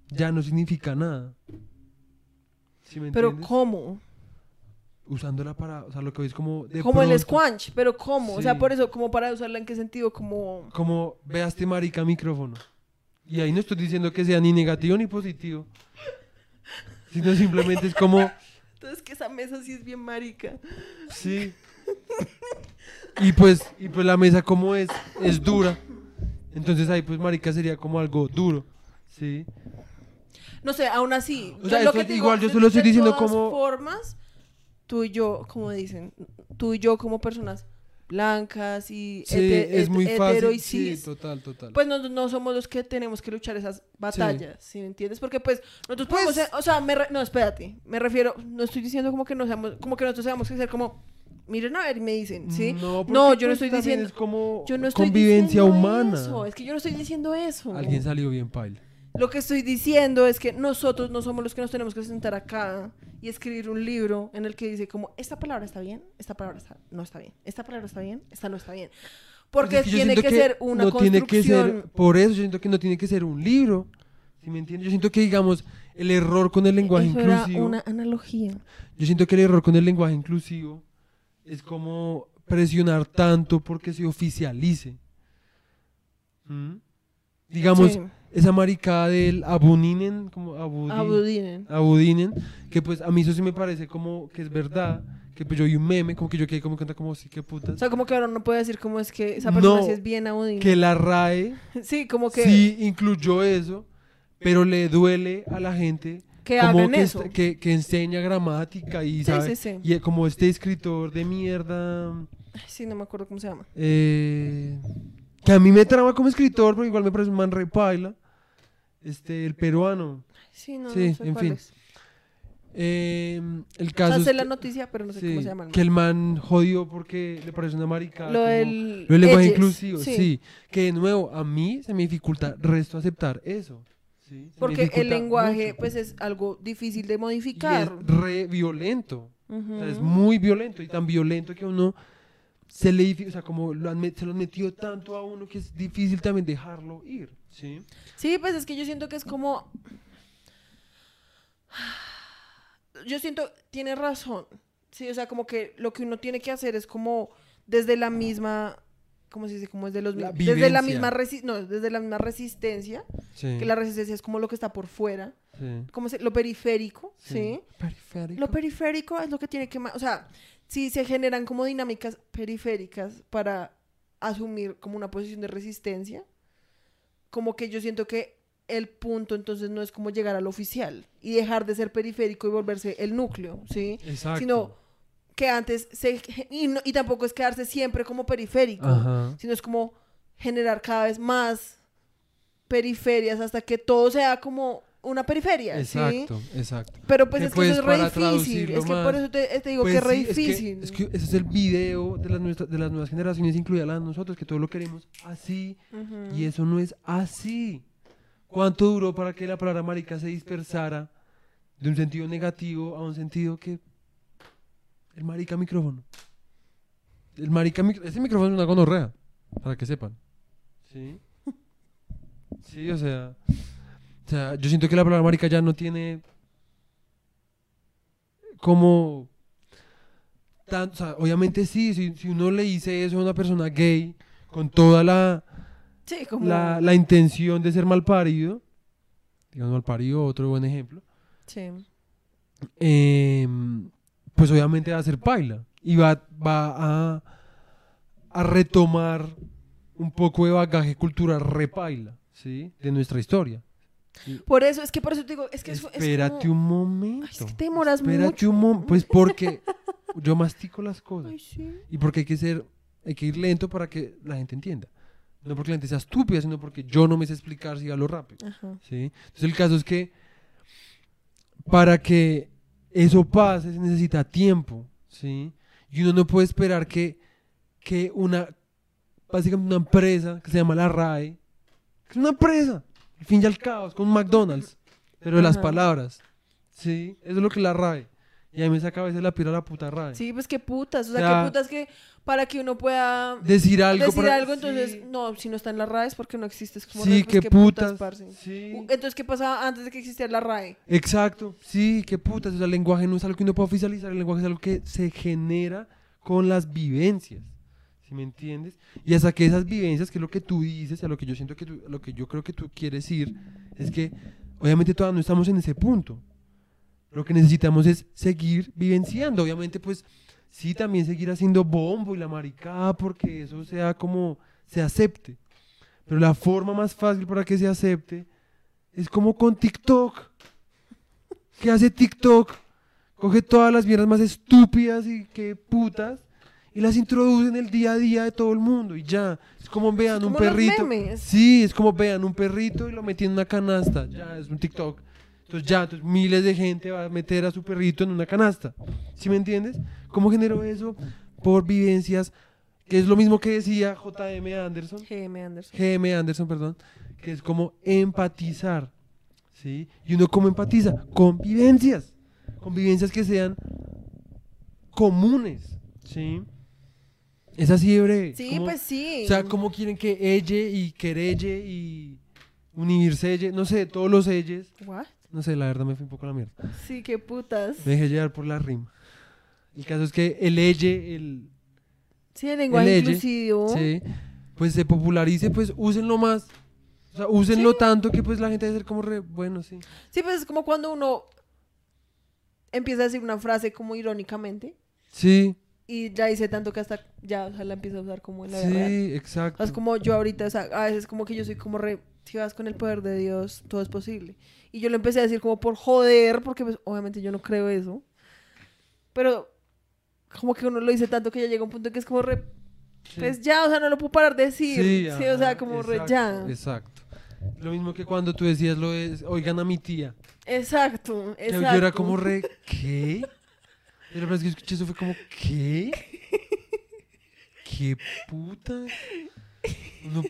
ya no significa nada. ¿Sí me Pero entiendes? ¿cómo? Usándola para, o sea, lo que veis como de Como el squanch, pero ¿cómo? O sea, por eso, como para usarla en qué sentido, como... Como veas este marica micrófono. Y ahí no estoy diciendo que sea ni negativo ni positivo. Sino simplemente es como, Entonces que esa mesa sí es bien marica. sí. Y pues, y pues la mesa como es, es dura. Entonces ahí pues marica sería como algo duro. Sí. No sé, aún así. O sea, lo que te igual yo solo estoy de diciendo todas como- formas, tú y yo, como dicen, tú y yo como personas blancas y Sí, es muy fácil. y Sí, total, total. pues no, no somos los que tenemos que luchar esas batallas, ¿sí, me entiendes? Porque pues nosotros podemos Pues- ser- o sea, me re- no, espérate, me refiero, no estoy diciendo como que no seamos, como que nosotros seamos que ser como, miren a ver y me dicen, ¿sí? No, No, yo no pues, estoy diciendo, Es como yo no estoy convivencia diciendo humana. eso, es que yo no estoy diciendo eso. Alguien salió bien paila. Lo que estoy diciendo es que nosotros no somos los que nos tenemos que sentar acá y escribir un libro en el que dice como, esta palabra está bien, esta palabra está- no está bien, esta palabra está bien, esta no está bien. Porque Pues es yo tiene siento que, ser una no tiene que construcción. ser, por eso yo siento que no tiene que ser un libro. ¿Sí me entiendes? Yo siento que, digamos, el error con el lenguaje Eso era inclusivo. una analogía. Yo siento que el error con el lenguaje inclusivo es como presionar tanto porque se oficialice. ¿Mm? Digamos, Sí. esa maricada del abuninen, como abudi- Abudinen. abudinen, que pues a mí eso sí me parece como que es verdad, que pues yo vi un meme, como que yo quedé como cuenta como sí, qué O putas. sea, como que ahora no puede decir cómo es que esa persona No, sí es bien abudina. Que la RAE Sí, como que, sí incluyó eso, pero le duele a la gente que como que, eso. que, que enseña gramática y, Sí, sabe- sí, sí. y como este escritor de mierda Ay, sí, no me acuerdo cómo se llama. eh, que a mí me trama como escritor pero igual me parece un man re paila este el peruano Sí, no, no sé en cuál fin. es. Eh, el O caso sea, es sé que, la noticia, pero no sé cómo se llama. el que el man jodió porque le parece una maricada Lo del lenguaje inclusivo sí. sí. que de nuevo a mí se me dificulta resto aceptar eso sí, Porque el lenguaje, mucho. pues, es algo difícil de y modificar. es re violento. O sea, es muy violento y tan violento que a uno se le difi- o sea, como lo han se lo han metido tanto a uno que es difícil también dejarlo ir, ¿sí? Sí, pues es que yo siento que es como. Yo siento, tiene razón. Sí, o sea, como que lo que uno tiene que hacer es como desde la misma. ¿Cómo se dice? Como desde los La Desde la misma resi- no, desde la misma resistencia. Sí. Que la resistencia es como lo que está por fuera. sí, Como se- lo periférico, ¿sí? Periférico. Lo periférico es lo que tiene que... O sea, si se generan como dinámicas periféricas para asumir como una posición de resistencia, como que yo siento que el punto entonces no es como llegar al oficial y dejar de ser periférico y volverse el núcleo, ¿sí? Exacto. Sino que antes se... Y, no- y tampoco es quedarse siempre como periférico, Ajá. sino es como generar cada vez más periferias hasta que todo sea como una periferia, ¿sí? Exacto, exacto. Pero pues es que pues, eso es re difícil. Es que por eso te, te digo Pues que es re sí, es que- difícil. Es que, ese es el video de las, nuestra- de las nuevas generaciones, incluida la de nosotros, que todo lo queremos así. Y eso no es así. ¿Cuánto duró para que la palabra marica se dispersara de un sentido negativo a un sentido que... El marica micrófono. El marica micrófono... Ese micrófono es una gonorrea, para que sepan. ¿Sí? Sí, o sea... O sea, yo siento que la palabra marica ya no tiene... Como... Tan, o sea, obviamente sí, si, si uno le dice eso a una persona gay, con toda la Sí, como... la, la intención de ser mal parido, digamos mal parido, otro buen ejemplo, Sí. eh, pues obviamente va a ser paila y va, va a, a retomar un poco de bagaje cultural repaila, ¿sí? De nuestra historia. Por eso, es que por eso te digo, es que eso es Espérate como- un momento. Ay, es que te demoras Espérate mucho. un momento. Pues porque yo mastico las cosas. Ay, sí. Y porque hay que ser, hay que ir lento para que la gente entienda. No porque la gente sea estúpida, sino porque yo no me sé explicar si hablo rápido. Ajá. ¿sí? Entonces el caso es que para que eso pase se necesita tiempo, ¿sí? Y uno no puede esperar que, que una, básicamente una empresa que se llama la RAE, que es una empresa, al fin y al cabo, es como un McDonald's, pero de las palabras, ¿sí? Eso es lo que es la RAE. Y a mí me saca a veces la pira la puta RAE. Sí, pues qué putas. O sea, qué putas que para que uno pueda Decir algo decir para- algo, entonces, sí, no, si no está en la RAE es porque no existe. Es como, sí, pues, qué putas. parce. sí. U- Entonces, ¿qué pasaba antes de que existiera la RAE? Exacto, sí, qué putas. O sea, el lenguaje no es algo que uno pueda oficializar, el lenguaje es algo que se genera con las vivencias. ¿Sí me entiendes? Y hasta que esas vivencias, que es lo que tú dices, a lo que yo siento que tú, a lo que yo creo que tú quieres ir, es que obviamente todavía no estamos en ese punto. Lo que necesitamos es seguir vivenciando. Obviamente, pues, sí, también seguir haciendo bombo y la maricada porque eso sea como se acepte. Pero la forma más fácil para que se acepte es como con TikTok. ¿Qué hace TikTok? Coge todas las mierdas más estúpidas y que putas y las introduce en el día a día de todo el mundo y ya. Es como vean un como los perrito. memes. Sí, es como vean un perrito y lo metí en una canasta. Ya, es un TikTok. Entonces ya, entonces miles de gente va a meter a su perrito en una canasta. ¿Sí me entiendes? ¿Cómo generó eso? Por vivencias, que es lo mismo que decía JM Anderson. GM Anderson. GM Anderson, perdón, que es como empatizar. ¿sí? Y uno cómo empatiza, convivencias, convivencias que sean comunes, ¿sí? Es así breve. Sí, como- pues sí. O sea, ¿cómo quieren que ella y querelle y unirse, no sé, todos los elles? What? No sé, la verdad me fui un poco a la mierda. Sí, qué putas. Me dejé llevar por la rima. El caso es que el elle, el, Sí, el lenguaje el elle, inclusivo. sí, pues se popularice, pues úsenlo más. O sea, úsenlo tanto que pues la gente debe ser como re, bueno, sí. Sí, pues es como cuando uno empieza a decir una frase como irónicamente Sí, y ya dice tanto que hasta ya o sea, la empieza a usar como en la vida sí. O exacto. sea, es como yo ahorita, o sea, a veces como que yo soy como re, si vas con el poder de Dios, todo es posible. Y yo lo empecé a decir como por joder, porque pues obviamente yo no creo eso. Pero como que uno lo dice tanto que ya llega un punto que es como re, Sí. pues ya, o sea, no lo puedo parar de decir. Sí, o ajá, sea, como re ya. Exacto. Lo mismo que cuando tú decías lo es, oigan a mi tía. Exacto, exacto. Yo era como re, ¿qué? Y la verdad es que escuché eso fue como, ¿qué? ¿Qué putas? Uno,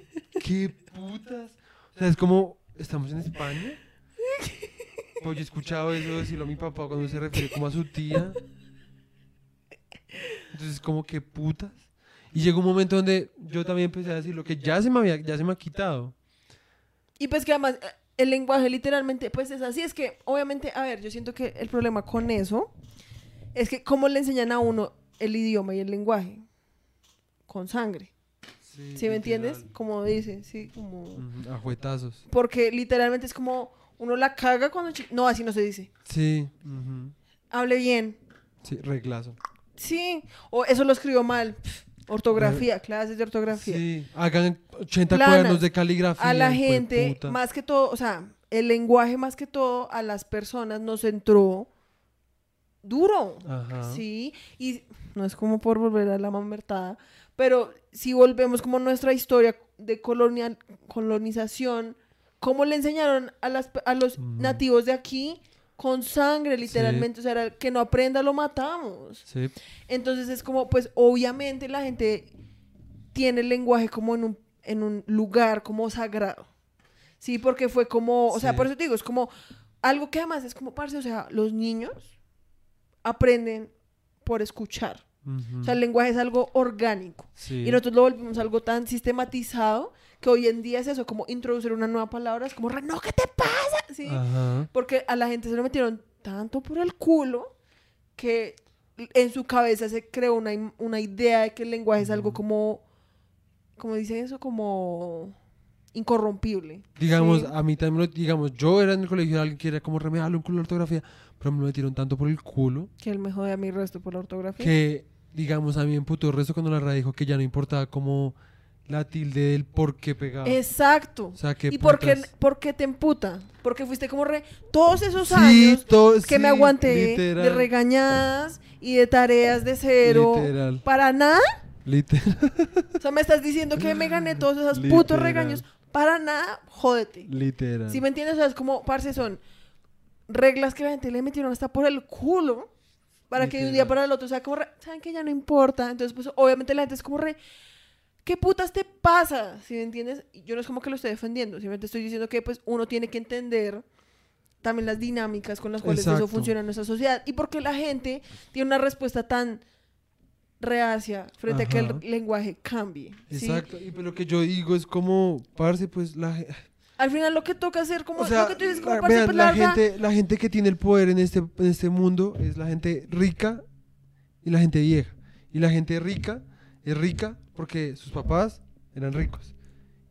¿Qué putas? O sea, es como, ¿estamos en España? Pues yo he escuchado eso decirlo a mi papá cuando se refiere como a su tía. Entonces, como, ¿qué putas? Y llegó un momento donde yo también empecé a decir lo que ya se me había, ya se me ha quitado. Y pues que además eh, el lenguaje literalmente pues es así, es que obviamente, a ver, yo siento que el problema con eso es que cómo le enseñan a uno el idioma y el lenguaje con sangre, ¿sí me entiendes? Como dice, sí, como A juetazos. porque literalmente es como uno la caga cuando no, así no se dice. Sí. Hable bien. Sí, reglazo. Sí, o eso lo escribió mal. Pff, Ortografía, clases de ortografía. Sí, hagan 80 Planas. cuadernos de caligrafía. a la gente, más que todo, o sea, el lenguaje más que todo a las personas nos entró duro. Ajá. Sí, y no es como por volver a la mamertada, pero si volvemos como nuestra historia de colonial, colonización, cómo le enseñaron a, las, a los Ujú. nativos de aquí con sangre, literalmente, o sea, era que no aprenda lo matamos. Sí. Entonces es como, pues obviamente la gente tiene el lenguaje como en un, en un lugar como sagrado. Sí, porque fue como, o sea, Sí. por eso te digo, es como algo que además es como, parce, o sea, los niños aprenden por escuchar. ujú, O sea, el lenguaje es algo orgánico. sí. Y nosotros lo volvimos algo tan sistematizado que hoy en día es eso, como introducir una nueva palabra, es como, "Re, no, ¿qué te pasa? Sí. Ajá. Porque a la gente se lo metieron tanto por el culo que en su cabeza se creó una, una idea de que el lenguaje es algo como, como dicen eso, como incorrompible. Digamos, Sí. a mí también, lo- digamos, yo era en el colegio de alguien que era como remediarle un culo de ortografía, pero me lo metieron tanto por el culo Que él me jode a mi resto por la ortografía. que, digamos, a mí me emputó el resto cuando la radio dijo que ya no importaba como la tilde del por qué pegaba. Exacto. O sea, que ¿Y por qué, por qué te emputa? Porque fuiste como re... Todos esos Sí, años que me aguanté de literal, regañadas y de tareas de cero. Literal. ¿Para nada? Literal. O sea, me estás diciendo que me gané todos esos putos Literal. regaños. Para nada, jódete. Literal. Si me entiendes, o sea, es como, parce, son reglas que la gente le metieron hasta por el culo para que de un día para el otro, o sea, como, re- ¿saben que ya no importa? Entonces, pues, obviamente la gente es como re, ¿qué putas te pasa? Si me entiendes? Yo no es como que lo estoy defendiendo, simplemente estoy diciendo que, pues, uno tiene que entender también las dinámicas con las cuales eso funciona en nuestra sociedad y porque la gente tiene una respuesta tan reacia frente a que el lenguaje cambie. ¿sí? Exacto. Y lo que yo digo es como, parce, pues la. Al final lo que toca hacer, como O sea, lo que tú dices, como la, parce, vean, pues, la gente, la gente que tiene el poder en este, en este mundo es la gente rica y la gente vieja. Y la gente rica es rica porque sus papás eran ricos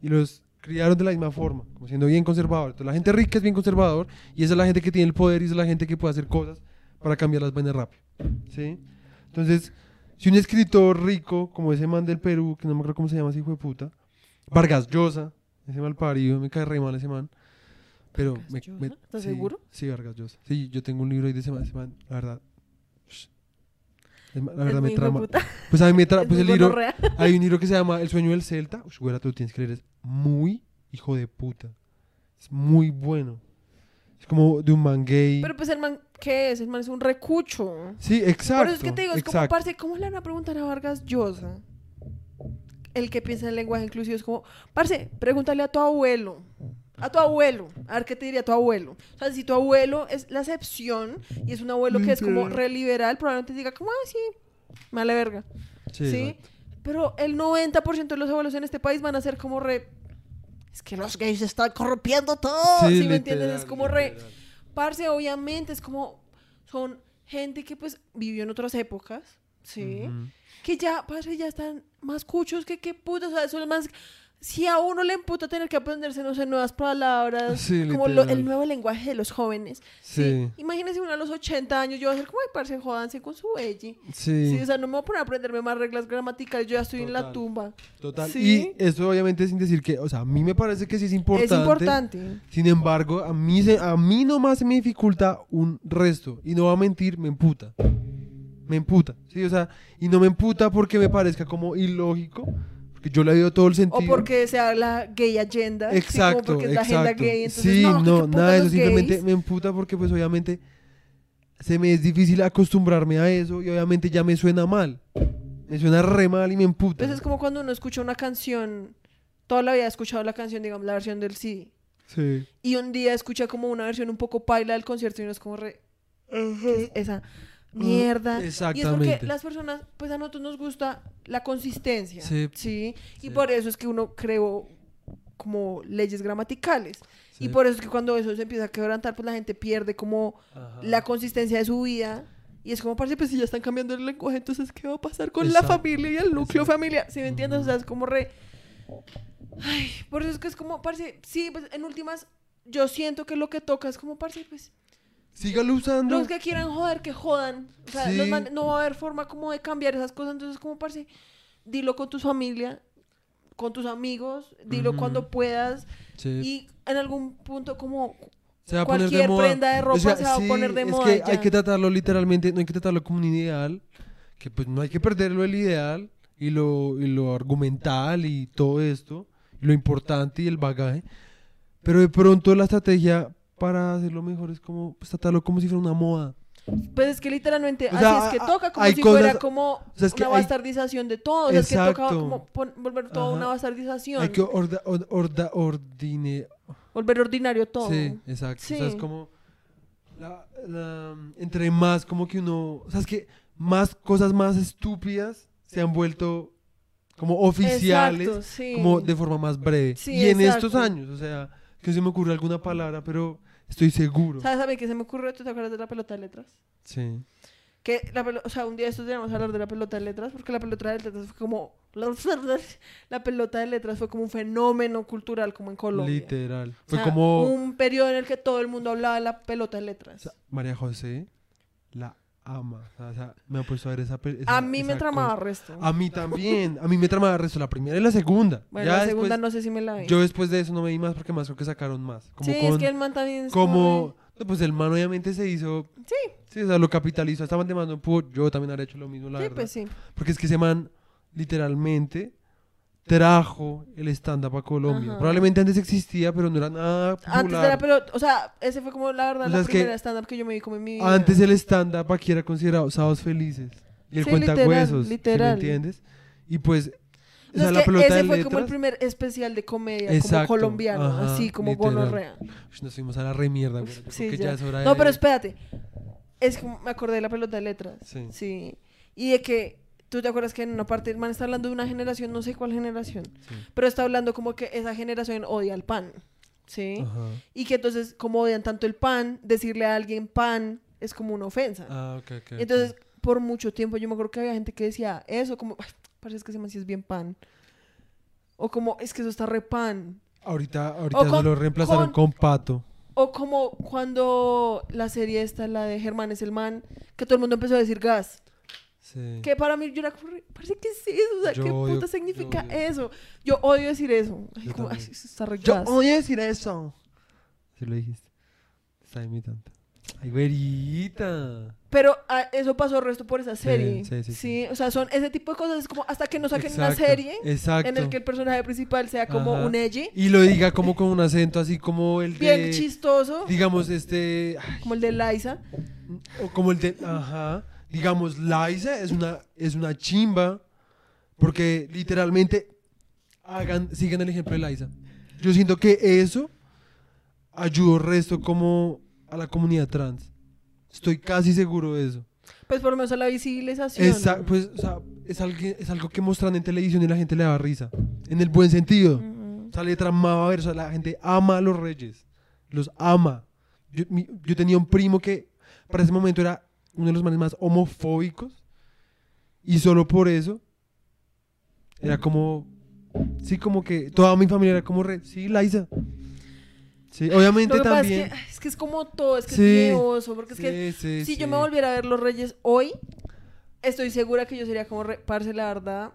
y los criaron de la misma forma, como siendo bien conservador. Entonces la gente rica es bien conservador y esa es la gente que tiene el poder y esa es la gente que puede hacer cosas para cambiar las vainas rápido. ¿Sí? Entonces, si un escritor rico, como ese man del Perú, que no me acuerdo cómo se llama ese hijo de puta, Vargas Llosa, ese mal parido, me cae re mal ese man. Pero ¿Vargas me, me- ¿Estás sí, seguro? Sí, Vargas Llosa. Sí, yo tengo un libro ahí de ese man, ese man, la verdad. La verdad me trama. Pues a mí me trama. Pues el libro. Hay un libro que se llama El sueño del Celta. Uy, güera, tú tienes que leer. Es muy hijo de puta. Es muy bueno. Es como de un man gay. Pero pues el man, ¿qué es? El man es un recucho. sí, exacto. Por eso es que te digo, es como, parce, ¿cómo le van a preguntar a Vargas Llosa? El que piensa en el lenguaje inclusivo es como, parce, pregúntale a tu abuelo. A tu abuelo. A ver qué te diría tu abuelo. O sea, si tu abuelo es la excepción y es un abuelo que es como re liberal, probablemente diga como, ah, sí, mala verga. Sí. Pero el 90% de los abuelos en este país van a ser como re... Es que los gays están corrompiendo todo. Sí, ¿Sí, me entiendes? Es como re... literal. Parce, obviamente, es como... Son gente que pues vivió en otras épocas, ¿sí? Que ya, parce, ya están más cuchos que qué putas, o sea, son más... Si a uno le emputa tener que aprenderse, no sé, nuevas palabras, Sí, como lo- el nuevo lenguaje de los jóvenes. Sí. Sí. Imagínense uno a los 80 años, yo voy a ser como, parce, jodanse con su belli. Sí, Sí, o sea, no me voy a poner a aprenderme más reglas gramaticales, yo ya estoy en la Total. tumba. total. Sí. Y eso obviamente sin decir que, o sea, a mí me parece que sí es importante. Es importante. Sin embargo, a mí, se, a mí nomás se me dificulta un resto. Y no va a mentir, me emputa. Me emputa. Sí, o sea, y no me emputa porque me parezca como ilógico. Yo le he dado todo el sentido. O porque sea la gay agenda. sí, como Exacto, porque es la exacto. agenda gay. Entonces, sí, no, no, nada de eso. Simplemente gays. me emputa porque, pues, obviamente, se me es difícil acostumbrarme a eso y obviamente ya me suena mal. Me suena re mal y me emputa. Pues es como cuando uno escucha una canción, toda la vida ha escuchado la canción, digamos, la versión del CD. Sí. Y un día escucha como una versión un poco paila del concierto y uno es como re... ¿qué es esa mierda. Y es porque Exactamente. las personas, pues a nosotros nos gusta la consistencia. Sí. Sí. Y Sí. por eso es que uno creó como leyes gramaticales. Y por eso es que cuando eso se empieza a quebrantar, pues la gente pierde como Ajá. la consistencia de su vida. Y es como, parece, pues si ya están cambiando el lenguaje, entonces, ¿qué va a pasar con la familia y el núcleo Exacto. familiar? ¿Sí me entiendes? O sea, es como re... Ay, por eso es que es como, parce, sí, pues en últimas, yo siento que lo que toca es como, parce, pues, Sígalo usando. los que quieran joder, que jodan. O sea, Sí. los man- no va a haber forma como de cambiar esas cosas. Entonces, como, parce, dilo con tu familia, con tus amigos, dilo Ujú. cuando puedas. Sí. Y en algún punto, como, se va a poner de cualquier moda. prenda de ropa se va a poner de es moda que ya. hay que tratarlo literalmente, no hay que tratarlo como un ideal, que pues no hay que perderlo el ideal y lo, y lo argumental y todo esto, y lo importante y el bagaje, pero de pronto la estrategia para hacerlo mejor es como pues, tratarlo como si fuera una moda. Pues es que literalmente O sea, así es que toca, como si cosas- fuera como sea, es que una hay- bastardización de todo. O sea, es que toca Exacto. como pon- volver todo Ajá. una bastardización. Hay que orda, or- orda- ordine- Volver ordinario todo. Sí, exacto. O sea, es Sí. como. la- la- entre más como que uno. O sea, es que más cosas más estúpidas se han vuelto como oficiales, Exacto, sí. como de forma más breve. Sí, y en estos exacto. años, o sea, que se me ocurre alguna palabra, pero estoy seguro. ¿Sabes a mí qué se me ocurrió? ¿Tú te acuerdas de la pelota de letras? Sí. Que la pelo- o sea, un día estos teníamos que hablar de la pelota de letras, porque la pelota de letras fue como. La pelota de letras fue como un fenómeno cultural, como en Colombia. Literal. O Fue sea, como. Un periodo en el que todo el mundo hablaba de la pelota de o letras. sea, María José la ama. O sea, me ha puesto a ver esa. a esa- mí me tramaba cosa. resto. A mí también. A mí me tramaba resto. La primera y la segunda. Bueno, Ya la segunda no sé si me la vi. Yo después de eso no me vi más porque más creo que sacaron más. Como sí, con, es que el man también como no, pues el man obviamente se hizo, Sí, sí, o sea, lo capitalizó, estaban demandando, yo también habría hecho lo mismo, la sí, verdad. pues sí. Porque es que ese man literalmente trajo el stand-up a Colombia. Ajá. Probablemente antes existía, pero no era nada Antes popular. la pelota, o sea, ese fue como la verdad O sea, la primera stand-up que yo me vi como en mi vida. Antes el stand-up aquí era considerado sábados felices. Y el Sí, cuenta literal, huesos, literal. me entiendes? Y pues, No, o sea, es la que pelota ese de fue letras, como el primer especial de comedia, Exacto, como colombiano, ajá, así como gonorrea. Nos fuimos a la güey. Sí, que ya. ya es hora No, de- pero espérate. Es que me acordé de la pelota de letras. Sí. Sí. Y de que tú te acuerdas que en una parte el man está hablando de una generación, no sé cuál generación, Sí. pero está hablando como que esa generación odia el pan. ¿Sí? Ajá. Y que entonces, como odian tanto el pan, decirle a alguien pan es como una ofensa. Ah, ok, ok. Entonces, por mucho tiempo yo me acuerdo que había gente que decía eso, como, "Ay, parece que man sí es bien pan. O como, es que eso está re pan. Ahorita, ahorita con- eso lo reemplazaron con- con Pato. O como cuando la serie esta, la de Germán es el man, que todo el mundo empezó a decir gas. Sí. Que para mí yo era como, re- parece que sí, o sea, Yo ¿qué odio- puta significa yo eso? Yo odio decir eso. Ay, Yo como, ay, eso está re Yo odio decir eso. Sí lo dijiste. Está imitando. Ay, güerita. Pero ah, eso pasó el resto por esa serie. sí, sí, sí. o sea, son ese tipo de cosas, es como hasta que no saquen una Exacto, serie Exacto. en el que el personaje principal sea como Ajá. un edgy, Y lo diga como con un acento así como el de... bien chistoso, Digamos, este... ay, como el de Liza. o como el de... Ajá. Digamos, Liza es una, es una chimba. Porque literalmente hagan, sigan el ejemplo de Liza. Yo siento que eso ayudó resto como a la comunidad trans. Estoy casi seguro de eso. Pues por lo menos a la visibilización. Esa- pues, o sea, es, algo, es algo que muestran en televisión y la gente le da risa. En el buen sentido. Ujú. O sea, le tramaba a ver, o sea, la gente ama a los reyes. Los ama. Yo, mi- yo tenía un primo que para ese momento era uno de los manes más homofóbicos. Y solo por eso era como. Sí, como que toda mi familia era como re. Sí, Liza. Sí, obviamente es también. que, es que es como todo, es que Sí. es miedoso, porque es que Sí, sí, si yo me volviera a ver Los Reyes hoy, estoy segura que yo sería como, re- parce, la verdad,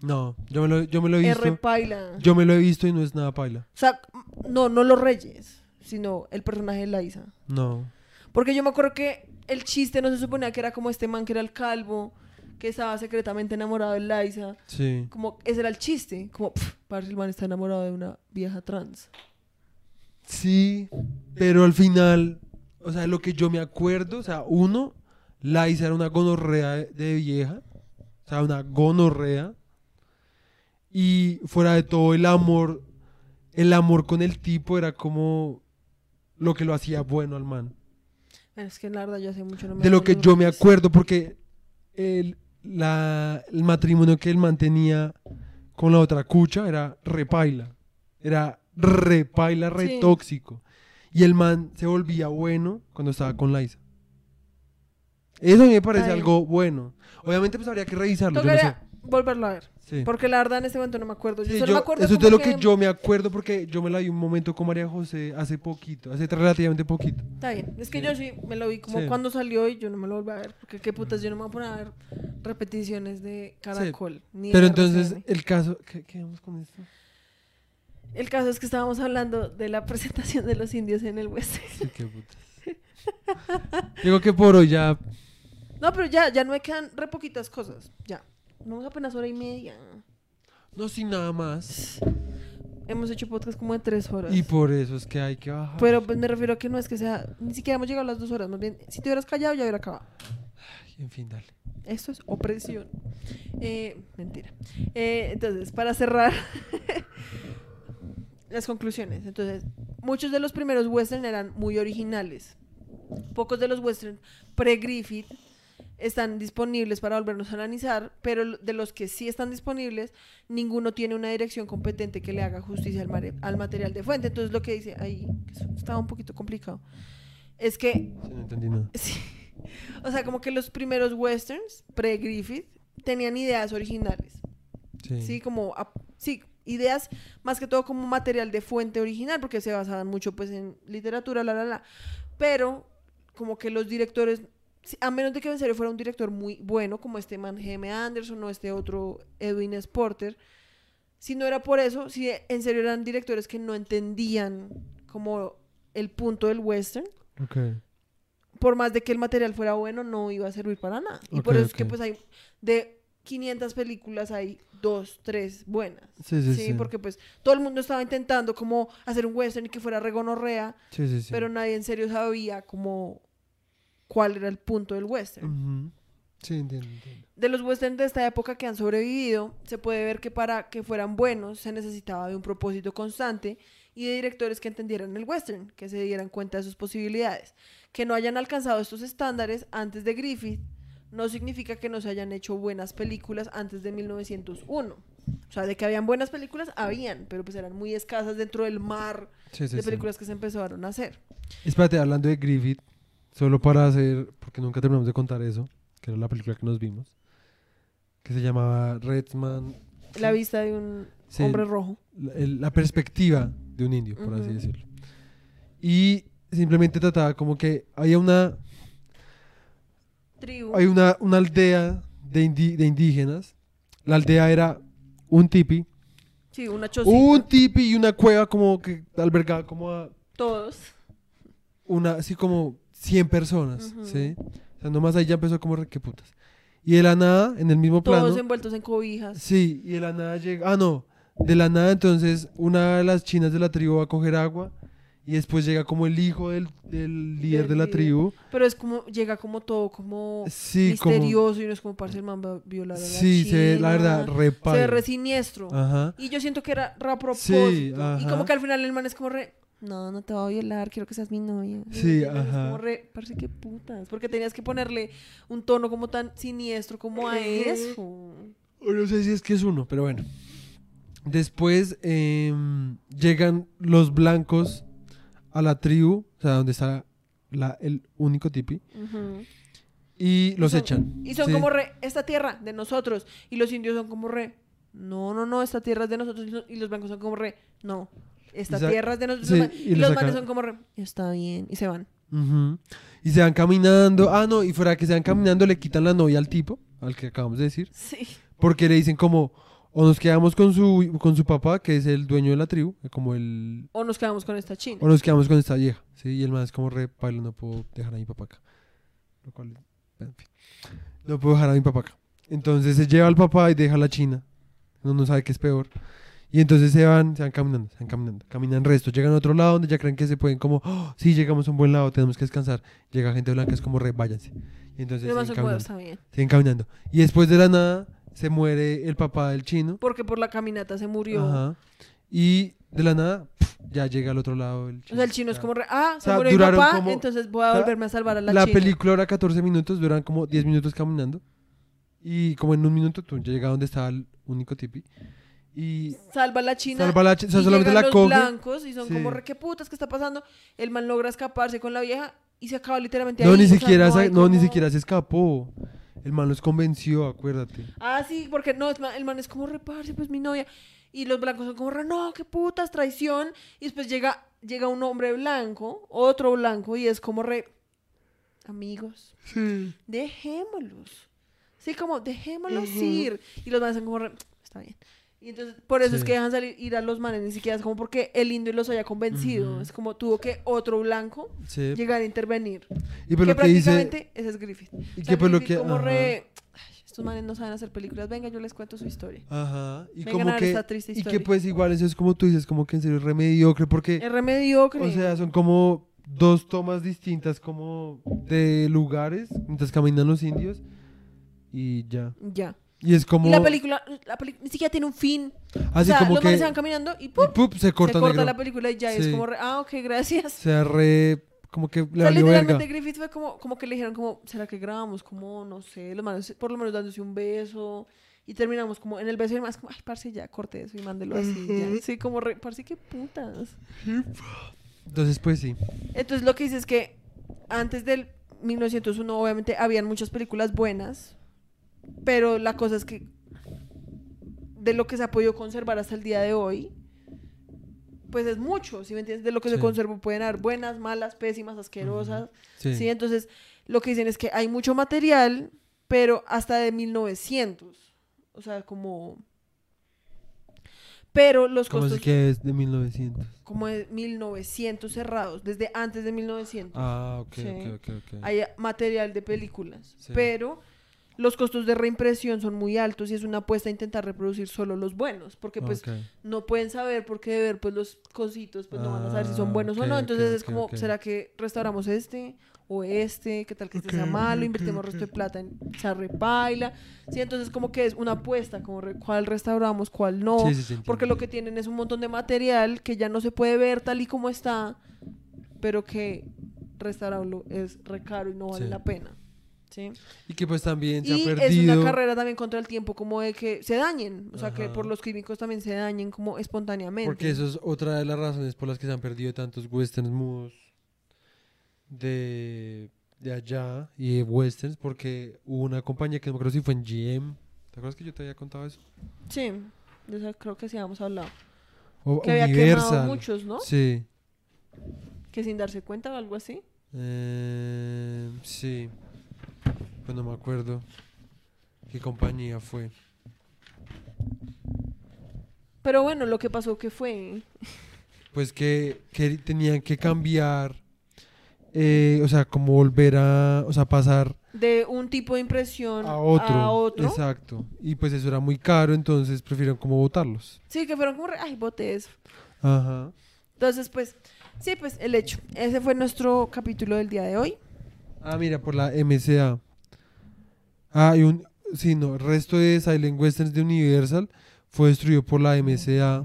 No, yo me lo, yo me lo he visto. paila. Yo me lo he visto y no es nada paila. O sea, no, no Los Reyes, sino el personaje de Liza. No. Porque yo me acuerdo que el chiste no se suponía que era como este man que era el calvo, que estaba secretamente enamorado de Liza. Sí. Como, ese era el chiste. Como, pff, parce, el man está enamorado de una vieja trans. Sí, pero al final, o sea, lo que yo me acuerdo, o sea, uno, Liza era una gonorrea de, de vieja, o sea, una gonorrea, y fuera de todo el amor, el amor con el tipo era como lo que lo hacía bueno al man. Es que la verdad yo hace mucho no me De lo que yo me acuerdo, porque el, la- el matrimonio que él mantenía con la otra cucha era repaila. Era repaila, re Sí. tóxico. Y el man se volvía bueno cuando estaba con Liza. Eso a mí me parece algo bueno. Obviamente pues habría que revisarlo, yo no sé. Volverlo a ver. Sí. Porque la verdad en este momento no me acuerdo. Yo Sí, solo yo- me acuerdo eso es de lo que... yo me acuerdo porque yo me la vi un momento con María José hace poquito, hace relativamente poquito. Está bien. Es que Sí. yo sí me lo vi como cuando salió y yo no me lo volví a ver. Porque qué putas, yo no me voy a poner a ver repeticiones de Caracol. ni de Pero entonces RCN. el caso... ¿Qué, qué vamos con esto? El caso es que estábamos hablando de la presentación de los indios en el West. Sí, qué putas. Digo que por hoy ya. No, pero ya, ya no me quedan re poquitas cosas. Ya. Vamos apenas hora y media. No, sin nada más. Hemos hecho podcast como de tres horas. Y por eso es que hay que bajar. Pero pues me refiero a que no es que sea. Ni siquiera hemos llegado a las dos horas. Más bien, si te hubieras callado, ya hubiera acabado. Ay, en fin, dale. Esto es opresión. Eh, mentira. Eh, entonces, para cerrar las conclusiones. Entonces, muchos de los primeros western eran muy originales. Pocos de los western pre-Griffith están disponibles para volvernos a analizar, pero de los que sí están disponibles, ninguno tiene una dirección competente que le haga justicia al, mare- al material de fuente. Entonces, lo que dice ahí, estaba un poquito complicado, es que Sí, no entendí nada. Sí. O sea, como que los primeros westerns, pre-Griffith, tenían ideas originales. Sí. Sí, como, sí, ideas más que todo como material de fuente original, porque se basaban mucho pues en literatura, la, la, la. Pero como que los directores, a menos de que en serio fuera un director muy bueno, como este man G.M. Anderson o este otro Edwin S. Porter, si no era por eso, si en serio eran directores que no entendían como el punto del western, Ok. por más de que el material fuera bueno, no iba a servir para nada. Y por eso es que pues hay, de 500 películas hay dos, tres buenas. Sí, sí, Sí, sí. porque pues todo el mundo estaba intentando como hacer un western y que fuera regonorrea, Sí, sí, sí. pero nadie en serio sabía como cuál era el punto del western. Ujú. Sí, entiendo, entiendo. De los westerns de esta época que han sobrevivido, se puede ver que para que fueran buenos se necesitaba de un propósito constante y de directores que entendieran el western, que se dieran cuenta de sus posibilidades. Que no hayan alcanzado estos estándares antes de Griffith no significa que no se hayan hecho buenas películas antes de 1901. O sea, de que habían buenas películas, habían, pero pues eran muy escasas dentro del mar Sí, sí, de sí. películas que se empezaron a hacer. Espérate, hablando de Griffith, solo para hacer, porque nunca terminamos de contar eso, que era la película que nos vimos, que se llamaba Redman. La vista de un Sí, hombre rojo. la, el- la perspectiva de un indio, por así decirlo. Y simplemente trataba como que había una, Tribu. hay una, una aldea de, indi- de indígenas. La aldea era un tipi, Sí, una chocita. un tipi y una cueva como que albergaba como a Todos. una, así como 100 personas. ¿sí? O sea, nomás ahí ya empezó como re, qué putas. Y de la nada, en el mismo Todos plano, envueltos en cobijas. sí, y de la nada llega, ah, no, de la nada entonces una de las chinas de la tribu va a coger agua y después llega como el hijo del, del líder de la líder. tribu. Pero es como, llega como todo como Sí, como... misterioso y no es como parce el man va a violar a la Sí, se ve, la verdad, re Se ve re siniestro. Ajá. Y yo siento que era re a propósito. y ajá. como que al final el man es como re, no, no te voy a violar, quiero que seas mi novia. Sí, ajá. Como re, parece que putas, porque tenías que ponerle un tono como tan siniestro como a eso. No sé si es que es uno, pero bueno. Después em, llegan los blancos a la tribu, o sea, donde está la- el único tipi, y los son- echan. Y son ¿sí? como re, esta tierra de nosotros. Y los indios son como re, no, no, no, esta tierra es de nosotros. Y los blancos son como re, no, esta Y tierra es de nosotros. sí, y, y lo los manes son como re, está bien. Y se van. Y se van caminando. Ah, no, y fuera que se van caminando, le quitan la novia al tipo, al que acabamos de decir. Sí. Porque le dicen como, o nos quedamos con su, con su papá, que es el dueño de la tribu, como el... O nos quedamos con esta china. O nos quedamos con esta vieja, ¿sí? Y el man es como re, paila, no puedo dejar a mi papá acá. Lo cual, en fin, no puedo dejar a mi papá acá. Entonces se lleva al papá y deja a la china. No, no sabe qué es peor. Y entonces se van, se van caminando, se van caminando. Caminan resto, llegan a otro lado donde ya creen que se pueden como, oh, sí, llegamos a un buen lado, tenemos que descansar. Llega gente blanca, es como re, váyanse. Y entonces son como, caminando, siguen caminando. Y después de la nada se muere el papá del chino. Porque por la caminata se murió. Ajá. Y de la nada, ya llega al otro lado el O sea, el chino es como re, ah, se sea, murió mi papá, como- entonces voy a o volverme a salvar a la, La, china. película era 14 minutos, duran como 10 minutos caminando. Y como en un minuto tú ya llega donde estaba el único tipi. Y Salva a la china. salva la chi- o sea, y solamente la los coge. blancos y son Sí. como re, ¿qué putas? ¿Qué está pasando? El man logra escaparse con la vieja y se acaba literalmente No, ahí. ni o sea, siquiera, no, ni siquiera se escapó. El man los convenció, acuérdate. Ah, sí, porque no, el man es como reparse, pues mi novia. Y los blancos son como, re, no, qué putas, traición. Y después llega, llega un hombre blanco, otro blanco, y es como re, amigos, Sí. dejémoslos. Sí, como, dejémoslos ir. Y los manes son como re, está bien. Y entonces, por eso es Sí. que dejan salir ir a los manes, ni siquiera es como porque el indio los haya convencido. Ujú. Es como tuvo que otro blanco Sí. llegar a intervenir. Y pues que lo que dice. prácticamente ese es Griffith. Y O sea, que pues lo que. como re, "Ay, estos manes no saben hacer películas, venga, yo les cuento su historia. Ajá. Y Vengan a como ver que. esta triste Y que pues igual eso es como tú dices, como que en serio es re mediocre. Porque. Es re mediocre. O sea, son como dos tomas distintas como de lugares mientras caminan los indios y ya. ya. Y es como Y la película, la peli- ni siquiera tiene un fin. así o sea, como los que se van caminando y y ¡pum! ¡pup! se corta, se corta negro. la película y ya es como, re, ah, ok, gracias. Se arre como que O le sea, valió literalmente verga. Griffith fue como, como que le dijeron como, ¿será que grabamos? Como, no sé, los manes por lo menos dándose un beso. Y terminamos como en el beso y más como, ay, parce, ya, corte eso y mándelo así, ya. Sí, como, re, parce, qué putas. Entonces pues sí. Entonces lo que dice es que antes del 1901 obviamente habían muchas películas buenas, pero la cosa es que de lo que se ha podido conservar hasta el día de hoy, pues es mucho, ¿sí me entiendes? De lo que se conservó pueden haber buenas, malas, pésimas, asquerosas, Sí. ¿sí? Entonces lo que dicen es que hay mucho material, pero hasta de 1900, o sea, como... Pero los costos así que es de 1900. como de 1900 cerrados, desde antes de 1900. Ah, ok, Sí. ok, ok, ok. Hay material de películas, Sí. pero los costos de reimpresión son muy altos y es una apuesta a intentar reproducir solo los buenos, porque pues no pueden saber porque de ver pues los cositos pues no van a saber si son Ah, buenos o no, entonces es como. ¿será que restauramos este o este? ¿Qué tal que este sea malo? Invertimos resto de plata en esa repaila. Sí, entonces como que es una apuesta, como re- cuál restauramos, cuál no. Sí, sí, sí, Porque lo que tienen es un montón de material que ya no se puede ver tal y como está, pero que restaurarlo es re caro y no vale la pena. ¿Sí? Y que pues también se Y ha es perdido. una carrera también contra el tiempo como de que se dañen, o sea, que por los químicos también se dañen como espontáneamente. Porque eso es otra de las razones por las que se han perdido tantos westerns mudos de, de allá y de westerns, porque hubo una compañía que no me acuerdo si fue en GM. ¿Te acuerdas que yo te había contado eso? Sí, de eso creo que sí habíamos hablado. O Que había quemado Universal. muchos, ¿no? Sí. Que sin darse cuenta o algo así. Eh, sí. Pues no me acuerdo qué compañía fue. Pero bueno, lo que pasó que fue... Pues que, que tenían que cambiar, eh, o sea, como volver a, o sea, pasar De un tipo de impresión a otro. a otro. Exacto. Y pues eso era muy caro, entonces prefirieron como votarlos. Sí, que fueron como, re- ay, boté eso. Ajá. Entonces, pues, sí, pues el hecho. Ese fue nuestro capítulo del día de hoy. Ah, mira, por la MCA. Ah, y un, sí, no, el resto de Silent Westerns de Universal fue destruido por la MCA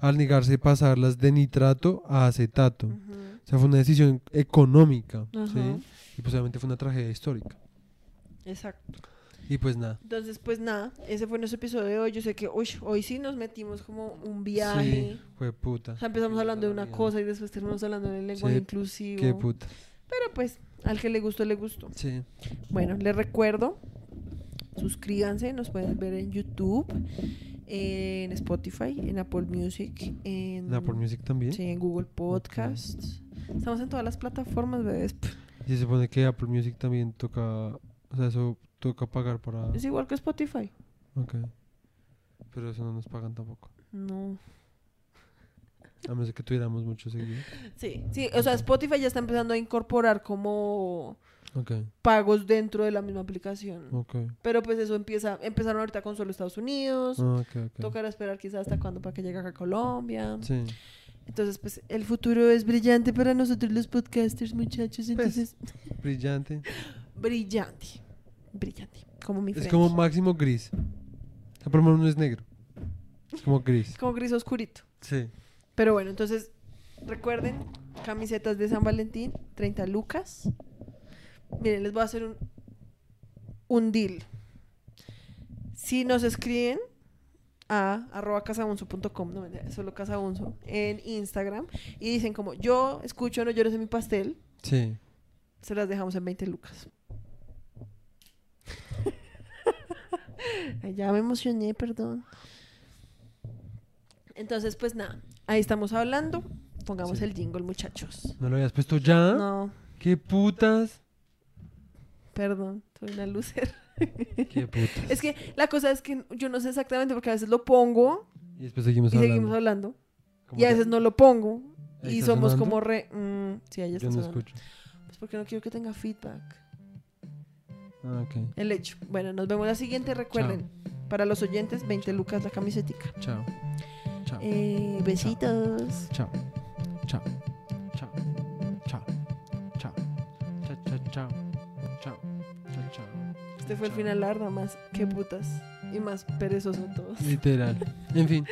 al negarse a pasarlas de nitrato a acetato. O sea, fue una decisión económica. Y pues obviamente fue una tragedia histórica. Exacto. Y pues nada. Entonces, pues nada, ese fue nuestro episodio de hoy. Yo sé que uy, hoy sí nos metimos como un viaje. Sí, fue puta. O sea, empezamos hablando de una cosa y después terminamos hablando del lenguaje Sí, inclusivo. Qué puta. Pero pues, al que le gustó, le gustó. Sí. Bueno, les recuerdo, suscríbanse, nos pueden ver en YouTube, en Spotify, en Apple Music, en, En Apple Music también. sí, en Google Podcasts. Estamos en todas las plataformas, bebés. Y se supone que Apple Music también toca. O sea, eso toca pagar para. Es igual que Spotify. Ok. Pero eso no nos pagan tampoco. No. A menos de que tuviéramos muchos seguidores. Sí, sí, o sea, Spotify ya está empezando a incorporar como Ok, pagos dentro de la misma aplicación. ok. Pero pues eso empieza, empezaron ahorita con solo Estados Unidos. Ah, ok, ok. Tocará esperar quizás hasta cuándo para que llegue acá a Colombia. Sí. Entonces, pues el futuro es brillante para nosotros los podcasters, muchachos. Pues, Entonces, Brillante. brillante. Brillante. Como mi Es como máximo gris. O sea, por lo menos no es negro. Es como gris. Como gris oscurito. Sí. Pero bueno, entonces, recuerden, camisetas de San Valentín, 30 lucas. Miren, les voy a hacer un, un deal. Si nos escriben a arroba casabunzo.com, no solo casabunzo, en Instagram, y dicen como, yo escucho No llores en mi pastel, Sí. se las dejamos en 20 lucas. Ya me emocioné, perdón. Entonces, pues nada, ahí estamos hablando. Pongamos Sí. el jingle, muchachos. ¿No lo habías puesto ya? No, ¿Qué putas? Perdón, soy una lucer. ¿Qué putas? Es que la cosa es que yo no sé exactamente porque a veces lo pongo Y después seguimos y hablando. seguimos hablando. Y a veces no lo pongo ¿Ahí y somos sonando? como re... mm, sí, ahí está Yo no sonando. escucho. Pues porque no quiero que tenga feedback. Ah, ok. El hecho. Bueno, nos vemos la siguiente. Recuerden, para los oyentes, 20 lucas la camisetica. Chao. Chao. Eh, besitos. Chao. Chao. Este fue el final larga más que putas y más perezoso de todos. Literal. En fin.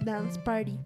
Dance party.